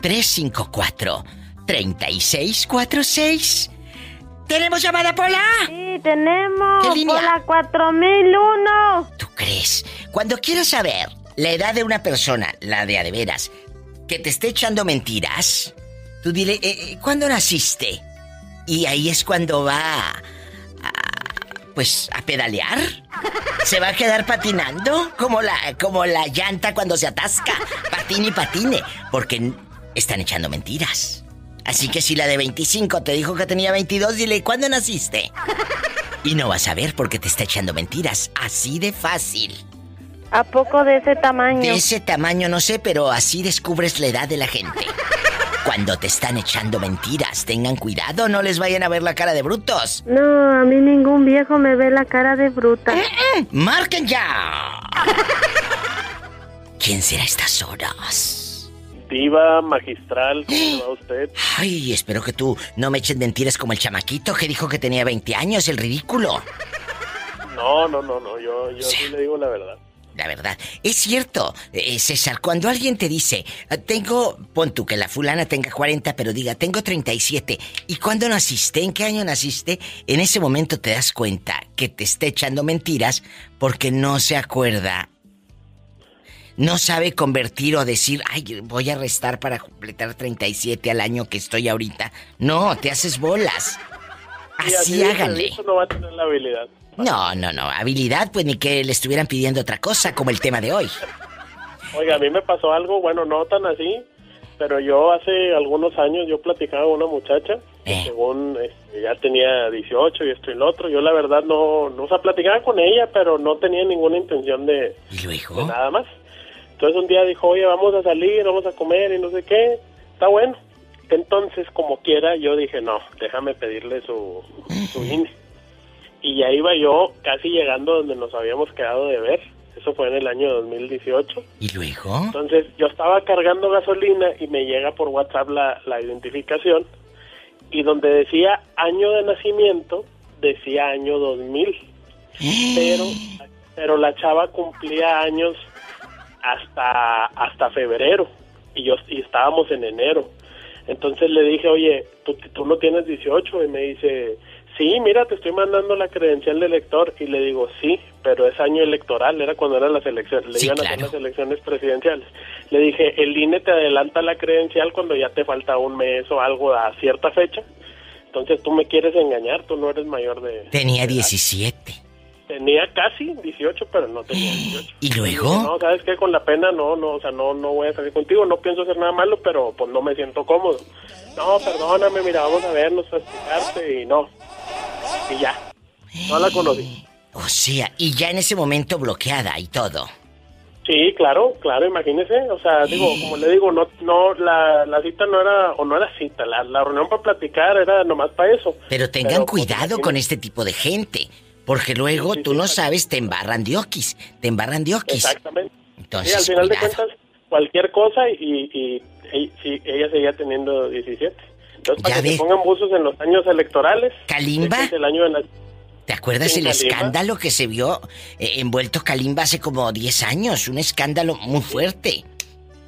354 3646. ¿Tenemos llamada, Pola? Sí, tenemos. ¿Qué línea? Por la 4001. ¿Tú crees? Cuando quieras saber la edad de una persona, la de a de veras, que te esté echando mentiras, tú dile, eh, eh, ¿cuándo naciste? Y ahí es cuando va a, pues, a pedalear. Se va a quedar patinando como la, como la llanta cuando se atasca. Patine y patine. Porque están echando mentiras. Así que si la de 25 te dijo que tenía 22, dile, ¿cuándo naciste? Y no vas a ver porque te está echando mentiras. Así de fácil. ¿A poco de ese tamaño? De ese tamaño no sé, pero así descubres la edad de la gente. Cuando te están echando mentiras, tengan cuidado, no les vayan a ver la cara de brutos. No, a mí ningún viejo me ve la cara de bruta. ¡Marquen ya! ¿Quién será a estas horas? Diva magistral, ¿cómo va usted? Ay, espero que tú no me echen mentiras como el chamaquito que dijo que tenía 20 años, el ridículo. No, no, no, no, yo, yo sí le digo la verdad. La verdad, es cierto, eh, César, cuando alguien te dice, "Ah, tengo, pon tú que la fulana tenga 40, pero diga, tengo 37, ¿y cuándo naciste? ¿En qué año naciste? En ese momento te das cuenta que te está echando mentiras porque no se acuerda, no sabe convertir o decir, ay, voy a restar para completar 37 al año que estoy ahorita. No, te haces bolas. Así de háganle. no va a tener la habilidad. No, no, no, habilidad pues ni que le estuvieran pidiendo otra cosa como el tema de hoy. Oiga, a mí me pasó algo, bueno, no tan así, pero yo hace algunos años yo platicaba con una muchacha Eh. según este, ya tenía 18 y esto y lo otro. Yo la verdad no, no, o sea, platicaba con ella, pero no tenía ninguna intención de, ¿Y de luego? nada más. Entonces un día dijo, oye, vamos a salir, vamos a comer y no sé qué. Está bueno. Entonces, como quiera, yo dije, no, déjame pedirle su, su INE. Y ya iba yo casi llegando donde nos habíamos quedado de ver. Eso fue en el año 2018. ¿Y luego? Entonces yo estaba cargando gasolina y me llega por WhatsApp la, la identificación y donde decía año de nacimiento, decía año 2000. *gasps* Pero, pero la chava cumplía años hasta, hasta febrero y, yo, y estábamos en enero. Entonces le dije, oye, ¿tú, tú no tienes 18 y me dice, sí, mira, te estoy mandando la credencial de elector y le digo, sí, pero es año electoral, era cuando eran las elecciones, le Sí, iban a claro. hacer las elecciones presidenciales. Le dije, el INE te adelanta la credencial cuando ya te falta un mes o algo a cierta fecha. Entonces tú me quieres engañar, tú no eres mayor de... Tenía de edad". 17. Tenía casi 18, pero no tenía 18. *gasps* ¿Y luego? No, ¿sabes qué? Con la pena no, no, o sea, no, no voy a salir contigo, no pienso hacer nada malo, pero pues no me siento cómodo. No, perdóname, mira, vamos a vernos, a explicarte y no. Y ya, no la conocí. *gasps* O sea, y ya en ese momento bloqueada y todo. Sí, claro, claro, imagínese, o sea, digo, *gasps* como le digo, no, no, la, la cita no era, o no era cita, la, la reunión para platicar era nomás para eso. Pero tengan Pero, pues, cuidado con este tipo de gente. Porque luego Sí, sí, tú sí, no sabes, te embarran de oquis. Te embarran de oquis. Exactamente. Entonces, sí, al final de cuidado. cuentas, cualquier cosa y, y, y- sí, ella seguía teniendo 17. Entonces, para Ya que ve. se pongan buzos en los años electorales. Kalimba. este es el año de la... ¿Te acuerdas el Kalimba. escándalo que se vio eh, envuelto Kalimba hace como 10 años? Un escándalo muy fuerte.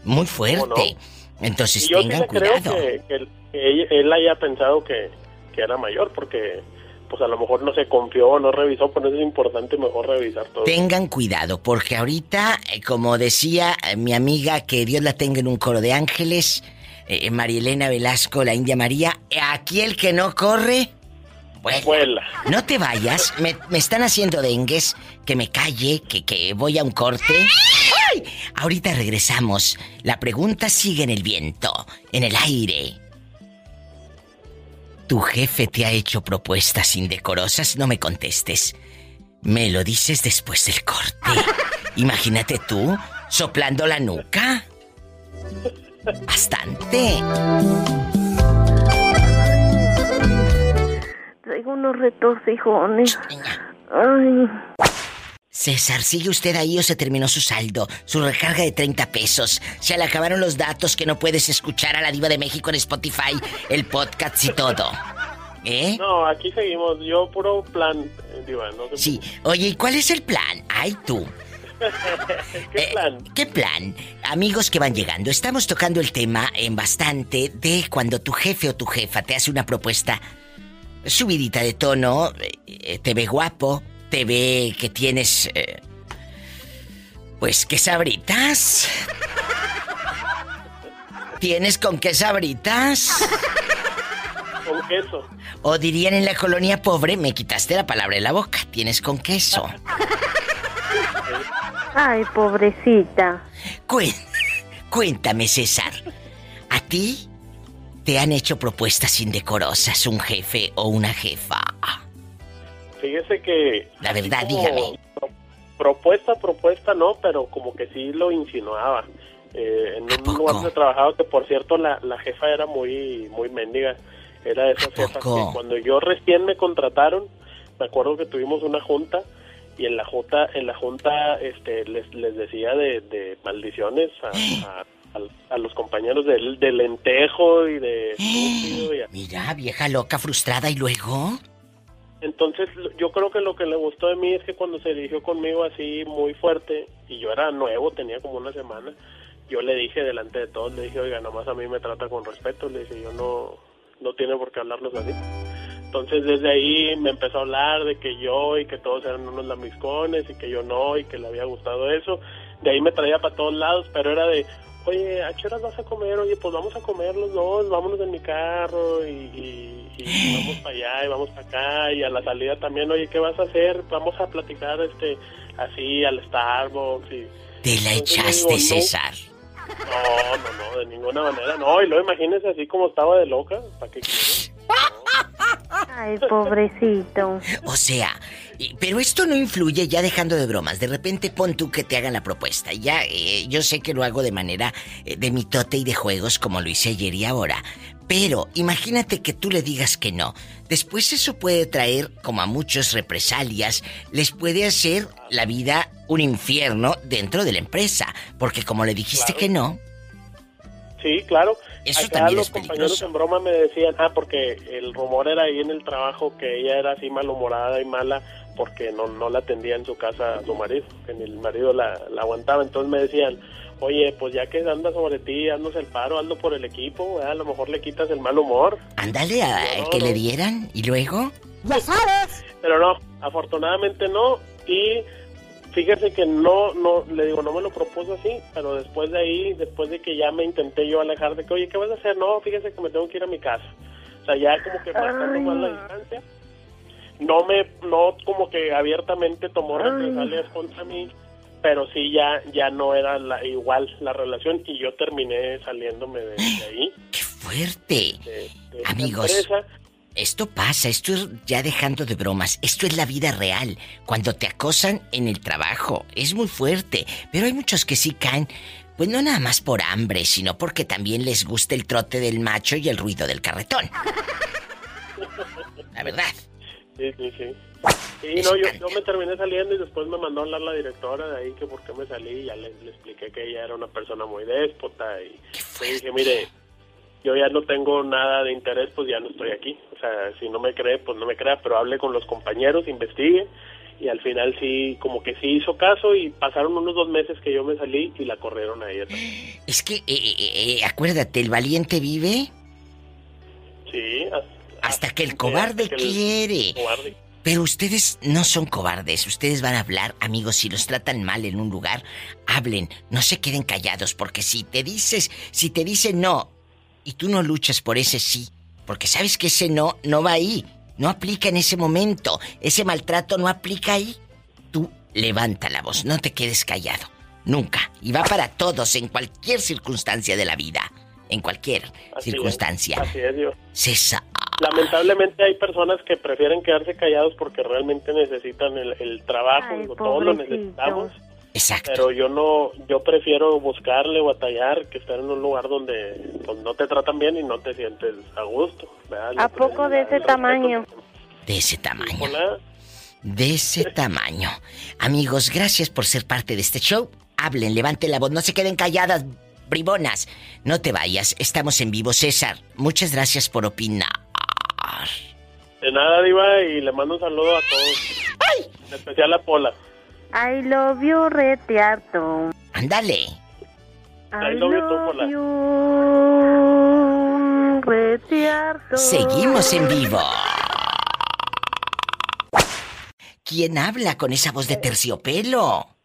Muy fuerte. Entonces Y yo sí tengan creo cuidado. que, que que él- él haya pensado que, que era mayor, porque pues a lo mejor no se confió, no revisó, por eso es importante mejor revisar todo. Tengan cuidado, porque ahorita, eh, como decía eh, mi amiga, que Dios la tenga en un coro de ángeles, eh, Marielena Velasco, la India María, eh, aquí el que no corre, vuela. Vuela. No te vayas, me, me están haciendo dengues, que me calle, que, que voy a un corte. ¡Ay! Ahorita regresamos. La pregunta sigue en el viento, en el aire. ¿Tu jefe te ha hecho propuestas indecorosas? No me contestes. Me lo dices después del corte. *laughs* Imagínate tú, soplando la nuca. Bastante. Traigo unos retorcijones. Ay. César, ¿sigue usted ahí o se terminó su saldo? Su recarga de 30 pesos. Se le acabaron los datos que no puedes escuchar a la Diva de México en Spotify, el podcast y todo. ¿Eh? No, aquí seguimos, yo puro plan, eh, Diva, no Sí. Oye, ¿y cuál es el plan? Ay, tú. *laughs* ¿Qué Eh, plan? ¿Qué plan? Amigos que van llegando, estamos tocando el tema en bastante de cuando tu jefe o tu jefa te hace una propuesta subidita de tono, eh, te ve guapo, te ve que tienes... eh, pues que sabritas. ¿Tienes con qué sabritas? Con queso. O dirían en la colonia pobre, me quitaste la palabra de la boca, tienes con queso. Ay, pobrecita. Cuéntame, César. ¿A ti te han hecho propuestas indecorosas un jefe o una jefa? Fíjese que... La verdad, como dígame. pro- Propuesta, propuesta no, pero como que sí lo insinuaba. Eh, en un lugar donde trabajaba, que por cierto la, la jefa era muy, muy mendiga. Era de esas jefas que cuando yo recién me contrataron, me acuerdo que tuvimos una junta y en la junta, en la junta este, les, les decía de, de maldiciones a, a- a- a los compañeros del de lentejo y de *gasps* y Mira, vieja loca frustrada y luego... Entonces yo creo que lo que le gustó de mí es que cuando se dirigió conmigo así muy fuerte y yo era nuevo, tenía como una semana, yo le dije delante de todos, le dije, oiga, nomás a mí me trata con respeto, le dije, yo no, no tiene por qué hablarnos así. Entonces desde ahí me empezó a hablar de que yo y que todos eran unos lamiscones y que yo no y que le había gustado eso. De ahí me traía para todos lados, pero era de, oye, ¿a qué horas vas a comer? Oye, pues vamos a comer los dos, vámonos en mi carro y, y- y vamos para allá y vamos para acá y a la salida también, oye, ¿qué vas a hacer? Vamos a platicar este así al Starbucks y... Te la echaste, digo. César. No, no, no, de ninguna manera, no, y luego imagínese así como estaba de loca, ¿para qué quiere? Ay, pobrecito. O sea, pero esto no influye ya dejando de bromas. De repente pon tú que te hagan la propuesta. Ya, eh, yo sé que lo hago de manera eh, de mitote y de juegos como lo hice ayer y ahora. Pero imagínate que tú le digas que no. Después eso puede traer, como a muchos, represalias. Les puede hacer la vida un infierno dentro de la empresa. Porque como le dijiste Claro. que no, Sí, claro. Eso Acá también los es compañeros en broma me decían, ah, porque el rumor era ahí en el trabajo que ella era así malhumorada y mala porque no, no la atendía en su casa a su marido, que ni el marido la, la aguantaba. Entonces me decían, oye, pues ya que anda sobre ti, haznos el paro, hazlo por el equipo, ¿verdad? a lo mejor le quitas el mal humor. ándale a No, que le dieran y luego... Ya sabes. Pero no, afortunadamente no. Y fíjese que no, no, le digo, no me lo propuso así, pero después de ahí, después de que ya me intenté yo alejar de que, oye, ¿qué vas a hacer? No, fíjese que me tengo que ir a mi casa. O sea, ya como que marcando más la distancia. No me, no como que abiertamente tomó represalias contra mí, pero sí ya, ya no era la, igual la relación y yo terminé saliéndome de, de ahí. Fuerte. de- de esa Amigos, empresa. esto pasa, esto es ya dejando de bromas, esto es la vida real, cuando te acosan en el trabajo, es muy fuerte, pero hay muchos que sí caen, pues no nada más por hambre, sino porque también les gusta el trote del macho y el ruido del carretón. *laughs* La verdad. Sí, sí, sí. Sí, no, yo, yo me terminé saliendo y después me mandó a hablar la directora de ahí que por qué me salí y ya le, le expliqué que ella era una persona muy déspota y le dije, mire, yo ya no tengo nada de interés, pues ya no estoy aquí. O sea, si no me cree, pues no me crea, pero hable con los compañeros, investigue y al final sí, como que sí hizo caso y pasaron unos dos meses que yo me salí y la corrieron a ella. también. Es que, eh, eh, eh, acuérdate, el valiente vive hasta que el cobarde hasta que el quiere. cobarde. Pero ustedes no son cobardes, ustedes van a hablar, amigos, si los tratan mal en un lugar, hablen, no se queden callados, porque si te dices, si te dicen no, y tú no luchas por ese sí, porque sabes que ese no no va ahí, no aplica en ese momento, ese maltrato no aplica ahí, tú levanta la voz, no te quedes callado, nunca, y va para todos en cualquier circunstancia de la vida, en cualquier Así es, circunstancia. así es, Dios. César, Lamentablemente hay personas que prefieren quedarse callados porque realmente necesitan el, el trabajo, Ay, digo, todos lo necesitamos, exacto. pero yo no, yo prefiero buscarle, batallar, que estar en un lugar donde pues, no te tratan bien y no te sientes a gusto. ¿verdad? ¿A poco de ese tamaño? De ese tamaño. Hola. de ese *laughs* tamaño. Amigos, gracias por ser parte de este show. Hablen, levanten la voz, no se queden calladas, bribonas. No te vayas, estamos en vivo. César, muchas gracias por opinar. De nada, Diva, y le mando un saludo a todos. En especial a Pola. I love you, retearto. Ándale. I love you too, Pola. you, retearto. Seguimos en vivo. ¿Quién habla con esa voz de terciopelo?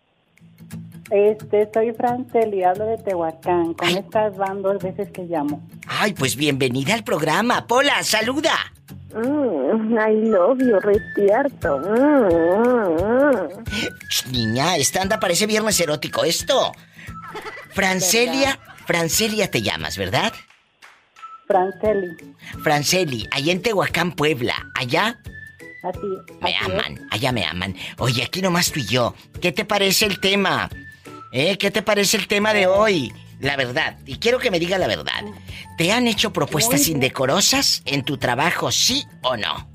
Este, soy Franceli, hablo de Tehuacán. Con estas van dos veces que llamo. Ay, pues bienvenida al programa. Pola, saluda. Mm, I love you, retearto. Mm, Ch, niña, esta anda parece viernes erótico esto. Francelia, Francelia te llamas, ¿verdad? Franceli, Franceli, allá en Tehuacán, Puebla. Allá así, me es. aman, allá me aman. Oye, aquí nomás tú y yo. ¿Qué te parece el tema? ¿Eh? ¿Qué te parece el tema de hoy? La verdad, y quiero que me diga la verdad. ¿Te han hecho propuestas Muy indecorosas en tu trabajo, sí o no?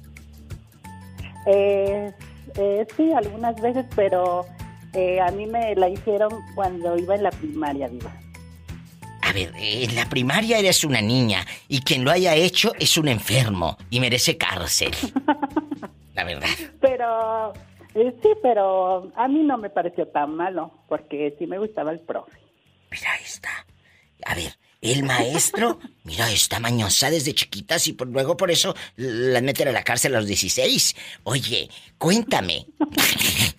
Eh, eh, sí, algunas veces, pero eh, a mí me la hicieron cuando iba en la primaria, diva. A ver, en la primaria eres una niña y quien lo haya hecho es un enfermo y merece cárcel. *laughs* La verdad. Pero, sí, pero a mí no me pareció tan malo, porque sí me gustaba el profe. Mira esta. A ver, el maestro, *laughs* mira, está mañosa desde chiquitas y por, luego por eso la meten a la cárcel a los 16. Oye, cuéntame. *laughs*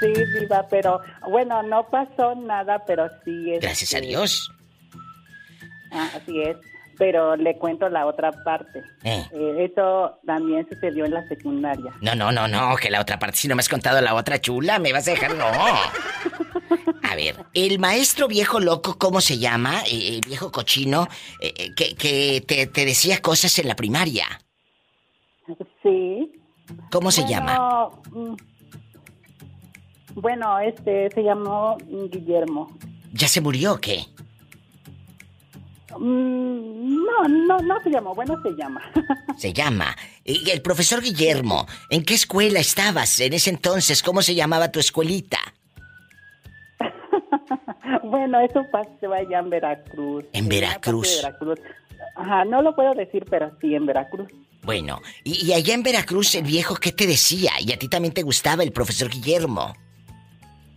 Sí, diva, pero bueno, no pasó nada, pero sí es. Gracias a Dios. Ah, así es. Pero le cuento la otra parte. Eh. Eh, eso también sucedió en la secundaria. No, no, no, no, que la otra parte, si no me has contado la otra chula, me vas a dejar, no. A ver, el maestro viejo loco, ¿cómo se llama? Eh, viejo cochino, eh, que, que te, te decía cosas en la primaria. Sí. ¿Cómo se llama? Bueno, mm, Bueno, este se llamó Guillermo. ¿Ya se murió o qué? Mm, No, no, no se llamó. Bueno, se llama. *laughs* Se llama. Y el profesor Guillermo, ¿en qué escuela estabas en ese entonces? ¿Cómo se llamaba tu escuelita? *laughs* bueno, eso pasó allá en Veracruz. En Veracruz. Ajá, no lo puedo decir, pero sí, en Veracruz. Bueno, y, y allá en Veracruz el viejo, ¿qué te decía? Y a ti también te gustaba el profesor Guillermo.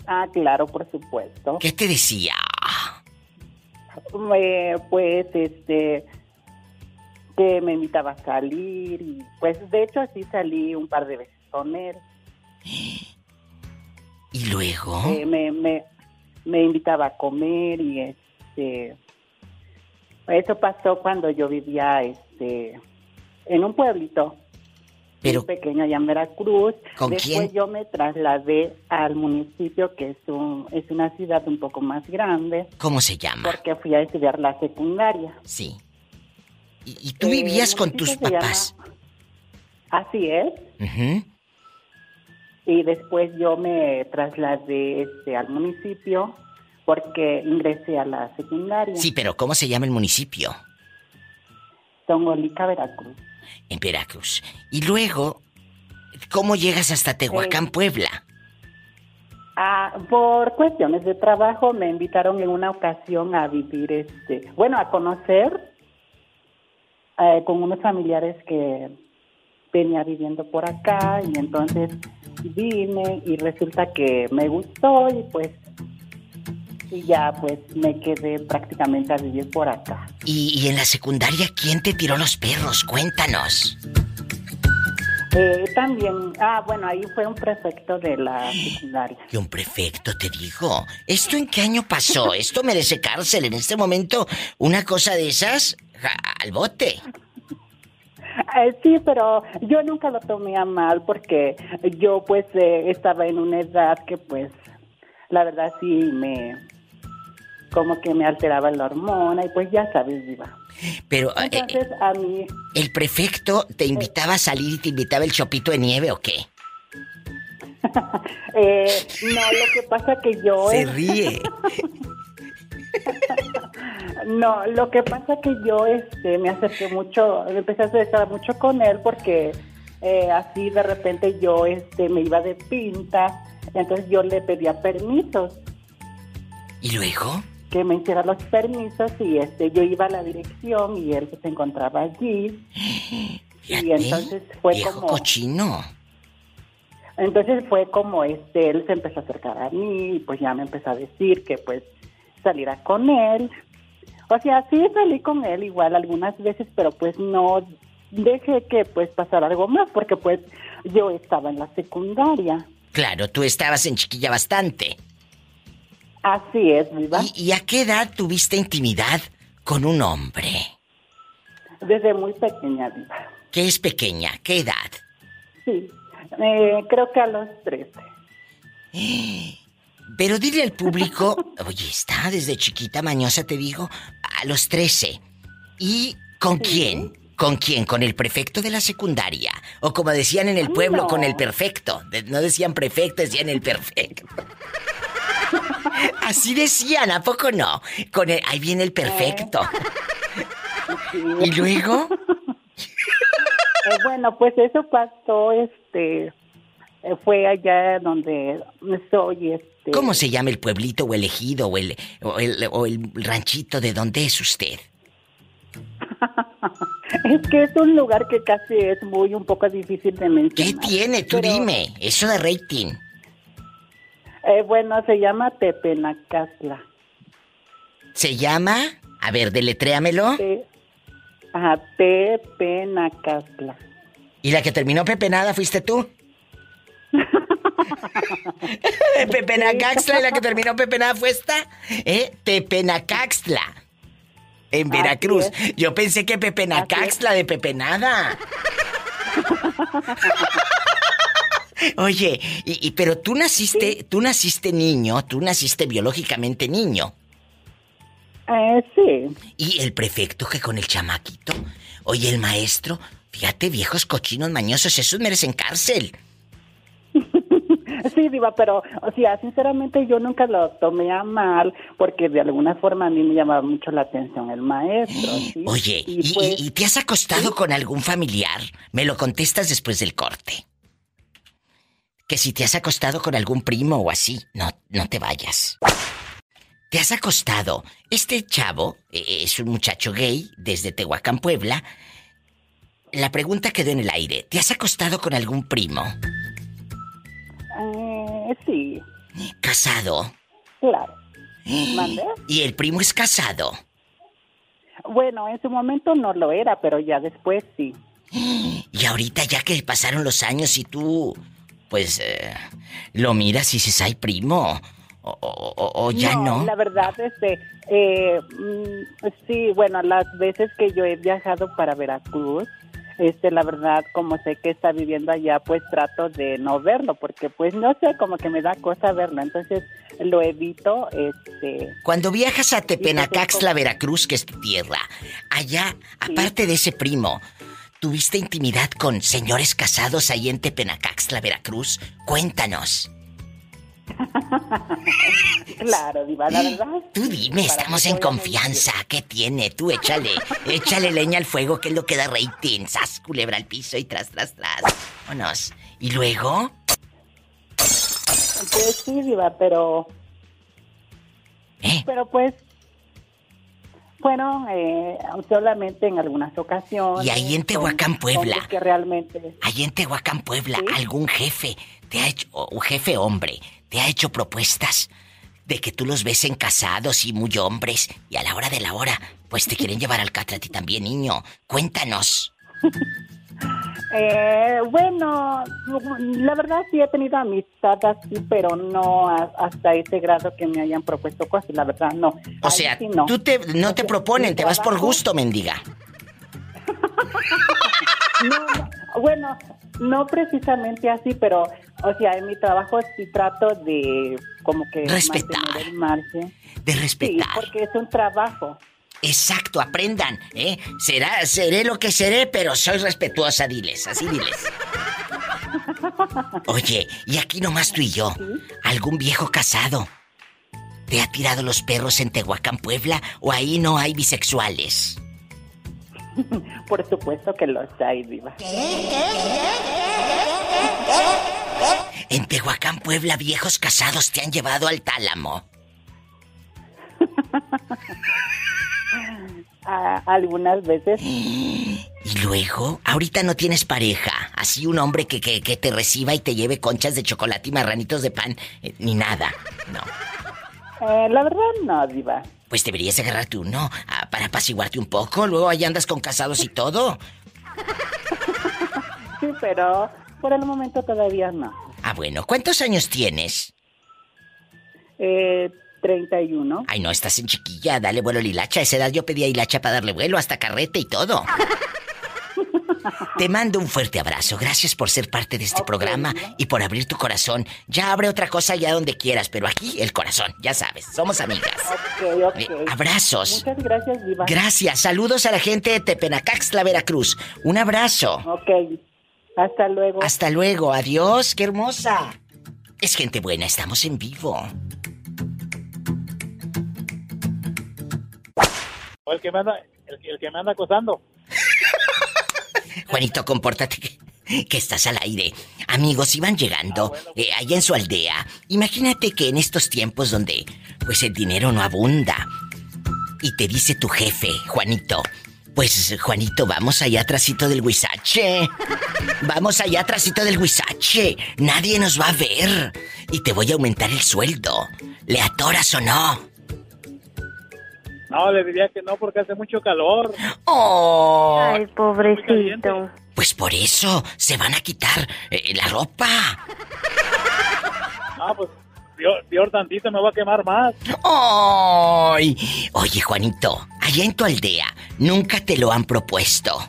Ah, claro, por supuesto. ¿Qué te decía? Eh, pues, este, que me invitaba a salir y pues de hecho sí salí un par de veces con él. *gasps* ¿Y luego? Eh, me, me, me invitaba a comer y este, eso pasó cuando yo vivía, este, en un pueblito. Pero- pequeño allá en Veracruz. ¿Con Después quién? yo me trasladé al municipio que es un, es una ciudad un poco más grande ¿Cómo se llama? porque fui a estudiar la secundaria. Sí. ¿Y, y tú Eh, vivías con tus papás? Así es. Ujú. Y después yo me trasladé este, al municipio porque ingresé a la secundaria. Sí, pero ¿cómo se llama el municipio? Tongolica, Veracruz. En Veracruz. Y luego, ¿cómo llegas hasta Tehuacán, Puebla? Ah, por cuestiones de trabajo me invitaron en una ocasión a vivir, este, bueno, a conocer eh, con unos familiares que, venía viviendo por acá y entonces vine y resulta que me gustó y pues y ya pues me quedé prácticamente a vivir por acá. ¿Y, y en la secundaria quién te tiró los perros? Cuéntanos. Eh, también, ah, bueno, ahí fue un prefecto de la *gasps* secundaria. Y un prefecto, te digo. ¿Esto en qué año pasó? *laughs* Esto merece cárcel. En este momento, una cosa de esas, ja, al bote. Eh, sí, pero yo nunca lo tomé a mal porque yo pues eh, estaba en una edad que pues la verdad sí me como que me alteraba la hormona y pues ya sabes, viva. Pero eh, Entonces a mí el prefecto te invitaba a salir y te invitaba el chopito de nieve o qué? *laughs* eh, no, lo que pasa que yo Se ríe. *laughs* No, lo que pasa que yo este, me acerqué mucho, empecé a acercar mucho con él porque eh, así de repente yo este, me iba de pinta, entonces yo le pedía permisos, ¿Y luego? Que me hiciera los permisos y este, yo iba a la dirección y él se encontraba allí *gasps* y entonces fue Viejo como... cochino. Entonces fue como este, él se empezó a acercar a mí y pues ya me empezó a decir que pues saliera con él. O sea, sí salí con él igual algunas veces, pero pues no dejé que pues pasara algo más porque pues yo estaba en la secundaria. Claro, tú estabas en chiquilla bastante. Así es, viva. ¿Y, y a qué edad tuviste intimidad con un hombre? Desde muy pequeña, viva. ¿Qué es pequeña? ¿Qué edad? Sí, eh, creo que a los 13. *gasps* Pero dile al público, *laughs* oye, está desde chiquita mañosa, te digo, a los 13. ¿Y con quién? ¿Con quién? ¿Con el prefecto de la secundaria? O como decían en el pueblo, No. con el perfecto. No decían prefecto, decían el perfecto. *laughs* *laughs* Así decían, ¿a poco no? Con el, ahí viene el perfecto. *laughs* ¿Y luego? Eh, bueno, pues eso pasó, este, eh, fue allá donde soy, este. ¿Cómo se llama el pueblito o el ejido o el, o el, o el ranchito de donde es usted? *laughs* Es que es un lugar que casi es muy un poco difícil de ¿Qué mencionar. tiene? Tú Pero, dime. Eso de rating. Eh, bueno, se llama Tepenacasla. ¿Se llama? A ver, deletréamelo. Te- Ajá, Tepenacasla. ¿Y la que terminó pepenada fuiste tú? *laughs* *laughs* Pepenacaxtla y la que terminó pepenada fue esta. ¿Eh? Tepenacaxtla. En Veracruz. Yo pensé que Pepenacaxtla de pepenada. *laughs* Oye, y, y- pero tú naciste, tú naciste niño, tú naciste biológicamente niño. Eh, sí. Y el prefecto que con el chamaquito. Oye, el maestro, fíjate, viejos cochinos mañosos, esos merecen cárcel. *laughs* Sí, Diva, pero, o sea, sinceramente yo nunca lo tomé a mal porque de alguna forma a mí me llamaba mucho la atención el maestro. *gasps* ¿sí? Oye, ¿y, pues, y- y te has acostado con algún familiar? Me lo contestas después del corte. Que si te has acostado con algún primo o así, no, no te vayas. ¿Te has acostado? Este chavo eh, es un muchacho gay desde Tehuacán, Puebla. La pregunta quedó en el aire. ¿Te has acostado con algún primo? eh, sí, ¿Casado? claro. *gasps* ¿Mandé? ¿Y el primo es casado? Bueno, en su momento no lo era, pero ya después sí. *gasps* Y ahorita ya que pasaron los años y tú, pues, eh, lo miras y dices, ay, primo, o, o- o- o ya no. La verdad, este, eh, mm, sí, bueno, las veces que yo he viajado para Veracruz, este, la verdad, como sé que está viviendo allá, pues trato de no verlo, porque pues no sé, como que me da cosa verlo, entonces lo evito, este, Cuando viajas a Tepenacaxtla, Veracruz, que es tu tierra, allá, aparte de ese primo, ¿tuviste intimidad con señores casados ahí en Tepenacaxtla, Veracruz? Cuéntanos. *laughs* claro, Diva, la verdad. Tú dime, estamos en confianza. ¿Qué tiene? Tú échale, *laughs* échale leña al fuego, que es lo que da rating. Sas, culebra al piso y tras, tras, tras. Vámonos. ¿Y luego? Pues sí, Diva, pero... ¿Eh? Pero pues... fueron eh, solamente en algunas ocasiones. Y ahí en Tehuacán, Puebla. Que realmente. Ahí en Tehuacán, Puebla, algún jefe te ha hecho, un jefe hombre, te ha hecho propuestas de que tú los ves en casados y muy hombres y a la hora de la hora, pues te quieren llevar al catre a ti también, niño. Cuéntanos. *laughs* Eh, bueno, la verdad sí he tenido amistad así, pero no a- hasta ese grado que me hayan propuesto cosas, la verdad no. O Ahí sea, sí no. tú te, no te sea, proponen, te vas por gusto, mendiga. *laughs* No, no, bueno, no precisamente así, pero, o sea, en mi trabajo sí trato de como que Respetar. el margen. De Sí, respetar. porque es un trabajo. Exacto, aprendan, ¿eh? Será, seré lo que seré, pero soy respetuosa, diles, así diles. Oye, y aquí nomás tú y yo, ¿algún viejo casado te ha tirado los perros en Tehuacán, Puebla, o ahí no hay bisexuales? *laughs* Por supuesto que los hay, Diva. En Tehuacán, Puebla, viejos casados te han llevado al tálamo. *laughs* Algunas veces. *gasps* Y luego, ahorita no tienes pareja, así un hombre que, que, que te reciba y te lleve conchas de chocolate y marranitos de pan, eh, ni nada, no. Eh, la verdad no, Diva. Pues deberías agarrarte uno ah, para apaciguarte un poco, luego ahí andas con casados y todo. *laughs* Sí, pero por el momento todavía no. Ah, bueno, ¿cuántos años tienes? Eh, 31. Ay, no, estás en chiquilla, dale vuelo a la hilacha. A esa edad yo pedía hilacha para darle vuelo, hasta carrete y todo. Te mando un fuerte abrazo. Gracias por ser parte de este programa y por abrir tu corazón. Ya abre otra cosa ya donde quieras, pero aquí el corazón, ya sabes, somos amigas. Ok, ok. Eh, abrazos. Muchas gracias, Diva. Gracias, saludos a la gente de Tepenacaxtla, Veracruz. Un abrazo. Ok. Hasta luego. Hasta luego, adiós, qué hermosa. Es gente buena, estamos en vivo. O el que me anda, el, el que me anda acosando. *laughs* Juanito, compórtate que, que estás al aire. Amigos, iban llegando eh, allá en su aldea. Imagínate que en estos tiempos donde pues el dinero no abunda y te dice tu jefe, Juanito, pues Juanito, vamos allá atrásito del huizache. Vamos allá atrásito del huizache. Nadie nos va a ver. Y te voy a aumentar el sueldo. ¿Le atoras o no? No, le diría que no porque hace mucho calor. ¡Oh! Ay, pobrecito. Pues por eso se van a quitar eh, la ropa. Ah, pues peor, peor tantito me voy a quemar más. ¡Ay! Oye, Juanito, allá en tu aldea, ¿nunca te lo han propuesto?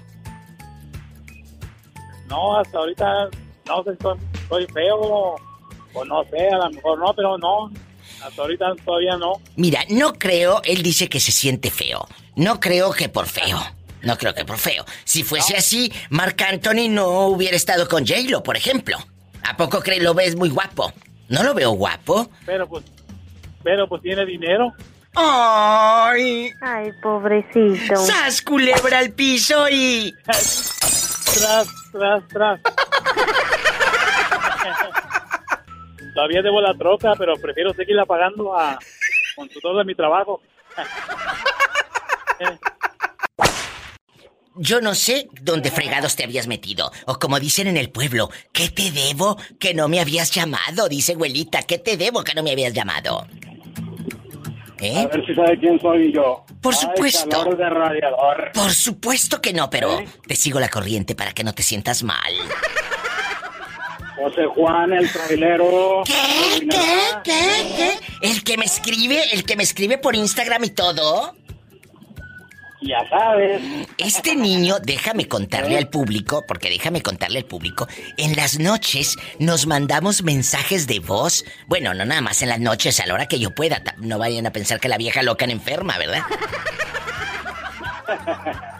No, hasta ahorita no sé si estoy, estoy feo o no sé, a lo mejor no, pero no. Hasta ahorita todavía no. Mira, no creo, él dice que se siente feo. No creo que por feo. No creo que por feo. Si fuese así, Marc Anthony no hubiera estado con J-Lo, por ejemplo. ¿A poco crees lo ves muy guapo? ¿No lo veo guapo? Pero pues, pero pues tiene dinero. ¡Ay! Ay, pobrecito. ¡Sas, culebra al piso y... *laughs* Tras, tras, tras. Todavía debo la troca, pero prefiero seguirla pagando a, con todo de mi trabajo. *laughs* Yo no sé dónde fregados te habías metido. O como dicen en el pueblo, ¿qué te debo que no me habías llamado? Dice abuelita, ¿qué te debo que no me habías llamado? ¿Eh? A ver si sabe quién soy yo. Por Ay, supuesto. calor de radiador. Por supuesto que no, pero te sigo la corriente para que no te sientas mal. José Juan, el trailero. ¿Qué? ¿Qué? ¿Qué? ¿Qué? El que me escribe, el que me escribe por Instagram y todo. Ya sabes. Este niño, déjame contarle al público, porque déjame contarle al público, en las noches nos mandamos mensajes de voz. Bueno, no nada más en las noches, a la hora que yo pueda. No vayan a pensar que la vieja loca en enferma, ¿verdad? *laughs*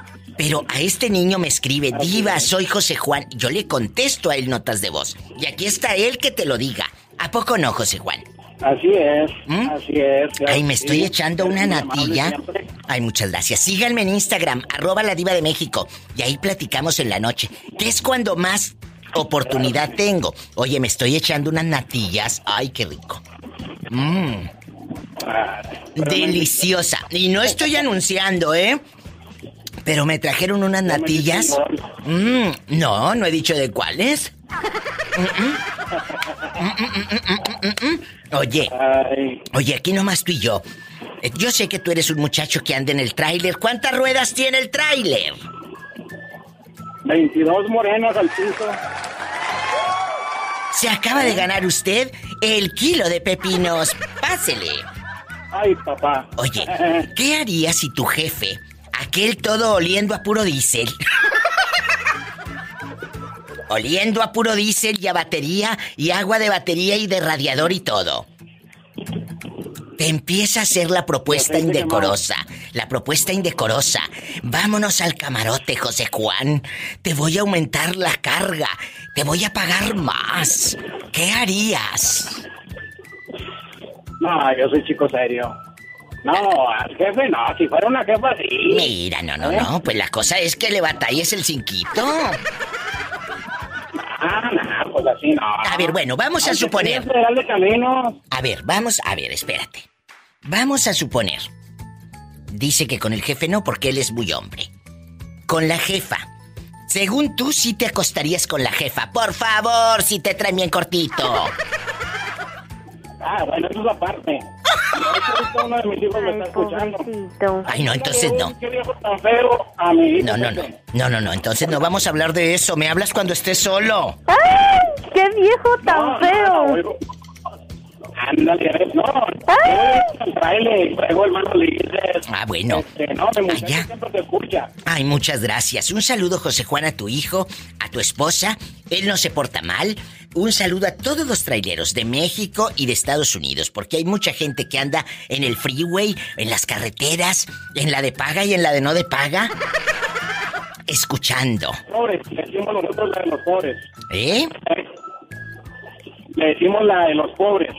Pero a este niño me escribe, Diva, soy José Juan. Yo le contesto a él notas de voz. Y aquí está él que te lo diga. ¿A poco no, José Juan? Así es, así es. claro Ay, me que estoy sí. echando una natilla. Ay, muchas gracias. Síganme en Instagram, arroba la diva de México. Y ahí platicamos en la noche. ¿Qué es cuando más oportunidad tengo? Oye, me estoy echando unas natillas. Ay, qué rico. Mmm. Deliciosa. Y no estoy anunciando, ¿eh? Pero me trajeron unas natillas. Mm, no, no he dicho de cuáles. Oye, oye, aquí nomás tú y yo. Eh, Yo sé que tú eres un muchacho que anda en el tráiler. ¿Cuántas ruedas tiene el tráiler? 22 morenas al piso. Se acaba de ganar usted el kilo de pepinos. Pásele. Ay, papá. Oye, *laughs* ¿qué harías si tu jefe, aquel todo oliendo a puro diésel, oliendo a puro diésel y a batería y agua de batería y de radiador y todo, te empieza a hacer la propuesta indecorosa, la propuesta indecorosa. Vámonos al camarote, José Juan. Te voy a aumentar la carga. Te voy a pagar más. ¿Qué harías? No, yo soy chico serio. No, al jefe no, si fuera una jefa sí. Mira, no, no, no, pues la cosa es que le batalles el cinquito. Ah, no, pues así no. A ver, bueno, vamos a suponer. de camino. A ver, vamos, a ver, espérate. Vamos a suponer. Dice que con el jefe no, porque él es muy hombre. Con la jefa. Según tú, sí te acostarías con la jefa. Por favor, si te traen bien cortito. Ah, bueno, eso es aparte. De hecho, ahorita uno de mis hijos me está escuchando. Ay, no, entonces no. Qué viejo tan feo a mi hijo. No, no, no. No, no, no. Entonces no vamos a hablar de eso. Me hablas cuando estés solo. ¡Ay! ¡Qué viejo tan feo! No. Yo el trailer y luego hermano le dices. Ah, bueno. Este, no, siempre te escucha. Ay, muchas gracias. Un saludo, José Juan, a tu hijo, a tu esposa. Él no se porta mal. Un saludo a todos los traileros de México y de Estados Unidos, porque hay mucha gente que anda en el freeway, en las carreteras, en la de paga y en la de no de paga, escuchando. Pobres, le decimos nosotros la de los pobres. ¿Eh? Le decimos la de los pobres.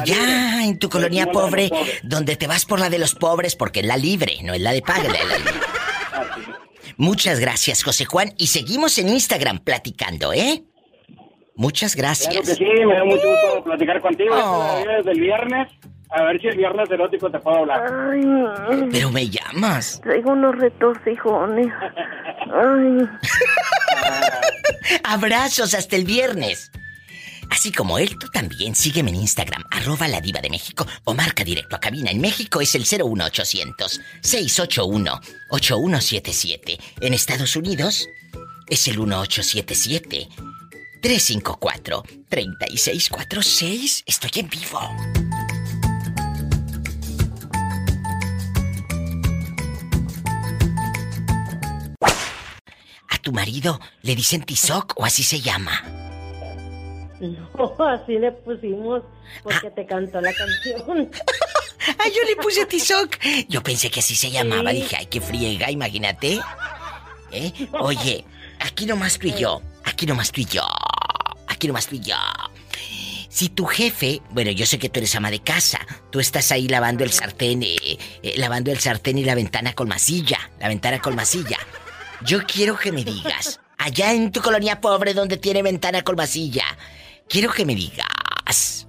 Allá en tu colonia pobre, donde te vas por la de los pobres, porque es la libre, no es la de paga, la de la libre. *laughs* Muchas gracias, José Juan, y seguimos en Instagram platicando, ¿eh? Muchas gracias. Claro que sí, me da mucho gusto platicar contigo. Oh. Desde el viernes. A ver si el viernes erótico te puedo hablar. Ay, Pero me llamas. traigo unos retorcijones. *laughs* Ay. *laughs* Abrazos hasta el viernes. Así como él, tú también sígueme en Instagram, arroba la diva de México o marca directo a cabina. En México es el 01800 681 8177. En Estados Unidos es el 1877 354 3646. Estoy en vivo. ¿A tu marido le dicen Tizoc o así se llama? *laughs* No, así le pusimos porque te cantó la canción. *laughs* ¡Ay, yo le puse Tizoc! Yo pensé que así se llamaba. Sí. Dije, ay, qué friega, imagínate. ¿Eh? Oye, aquí nomás tú y yo. Aquí nomás tú y yo. Aquí nomás tú y yo. Si tu jefe, bueno, yo sé que tú eres ama de casa, tú estás ahí lavando el sartén, eh, eh, lavando el sartén y la ventana con masilla, la ventana con masilla. Yo quiero que me digas, allá en tu colonia pobre donde tiene ventana con masilla, quiero que me digas.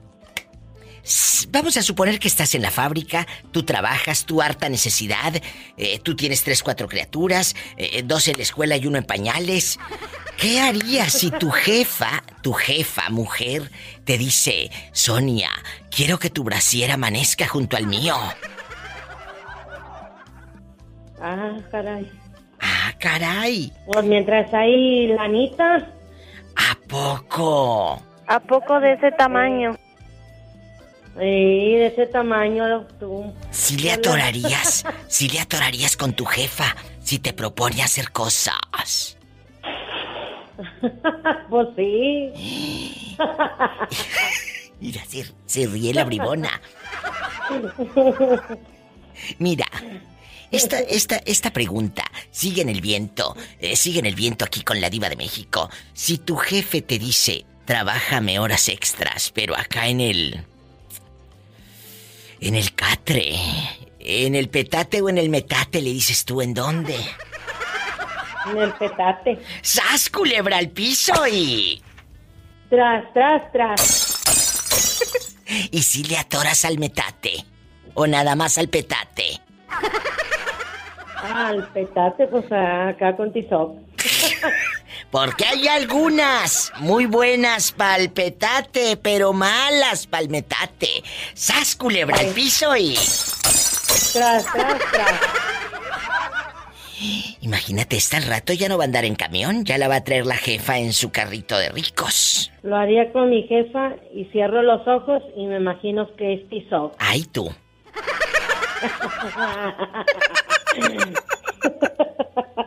Vamos a suponer que estás en la fábrica, tú trabajas, tu harta necesidad, eh, tú tienes tres, cuatro criaturas, eh, dos en la escuela y uno en pañales. ¿Qué harías si tu jefa, tu jefa, mujer, te dice, Sonia, quiero que tu brasier amanezca junto al mío? Ah, caray. Ah, caray. Pues mientras hay lanita. ¿A poco? ¿A poco de ese tamaño? Sí, de ese tamaño tú. Si le atorarías, si le atorarías con tu jefa, si te propone hacer cosas. *laughs* pues sí. *gasps* Mira, se, se ríe la bribona. Mira, esta, esta, esta pregunta sigue en el viento, eh, sigue en el viento aquí con la diva de México. Si tu jefe te dice, trabájame horas extras, pero acá en el... En el catre, en el petate o en el metate, le dices tú, ¿en dónde? En el petate. ¡Sas, culebra al piso y... Tras, tras, tras. ¿Y si le atoras al metate? ¿O nada más al petate? Al petate, pues acá con Tizoc. *laughs* Porque hay algunas muy buenas pa'l petate, pero malas pa'l metate. ¡Sas, culebra al piso y... Tras, tras, tras. Imagínate, esta al rato ya no va a andar en camión, ya la va a traer la jefa en su carrito de ricos. Lo haría con mi jefa y cierro los ojos y me imagino que es Tizoc. Ay, tú. *laughs*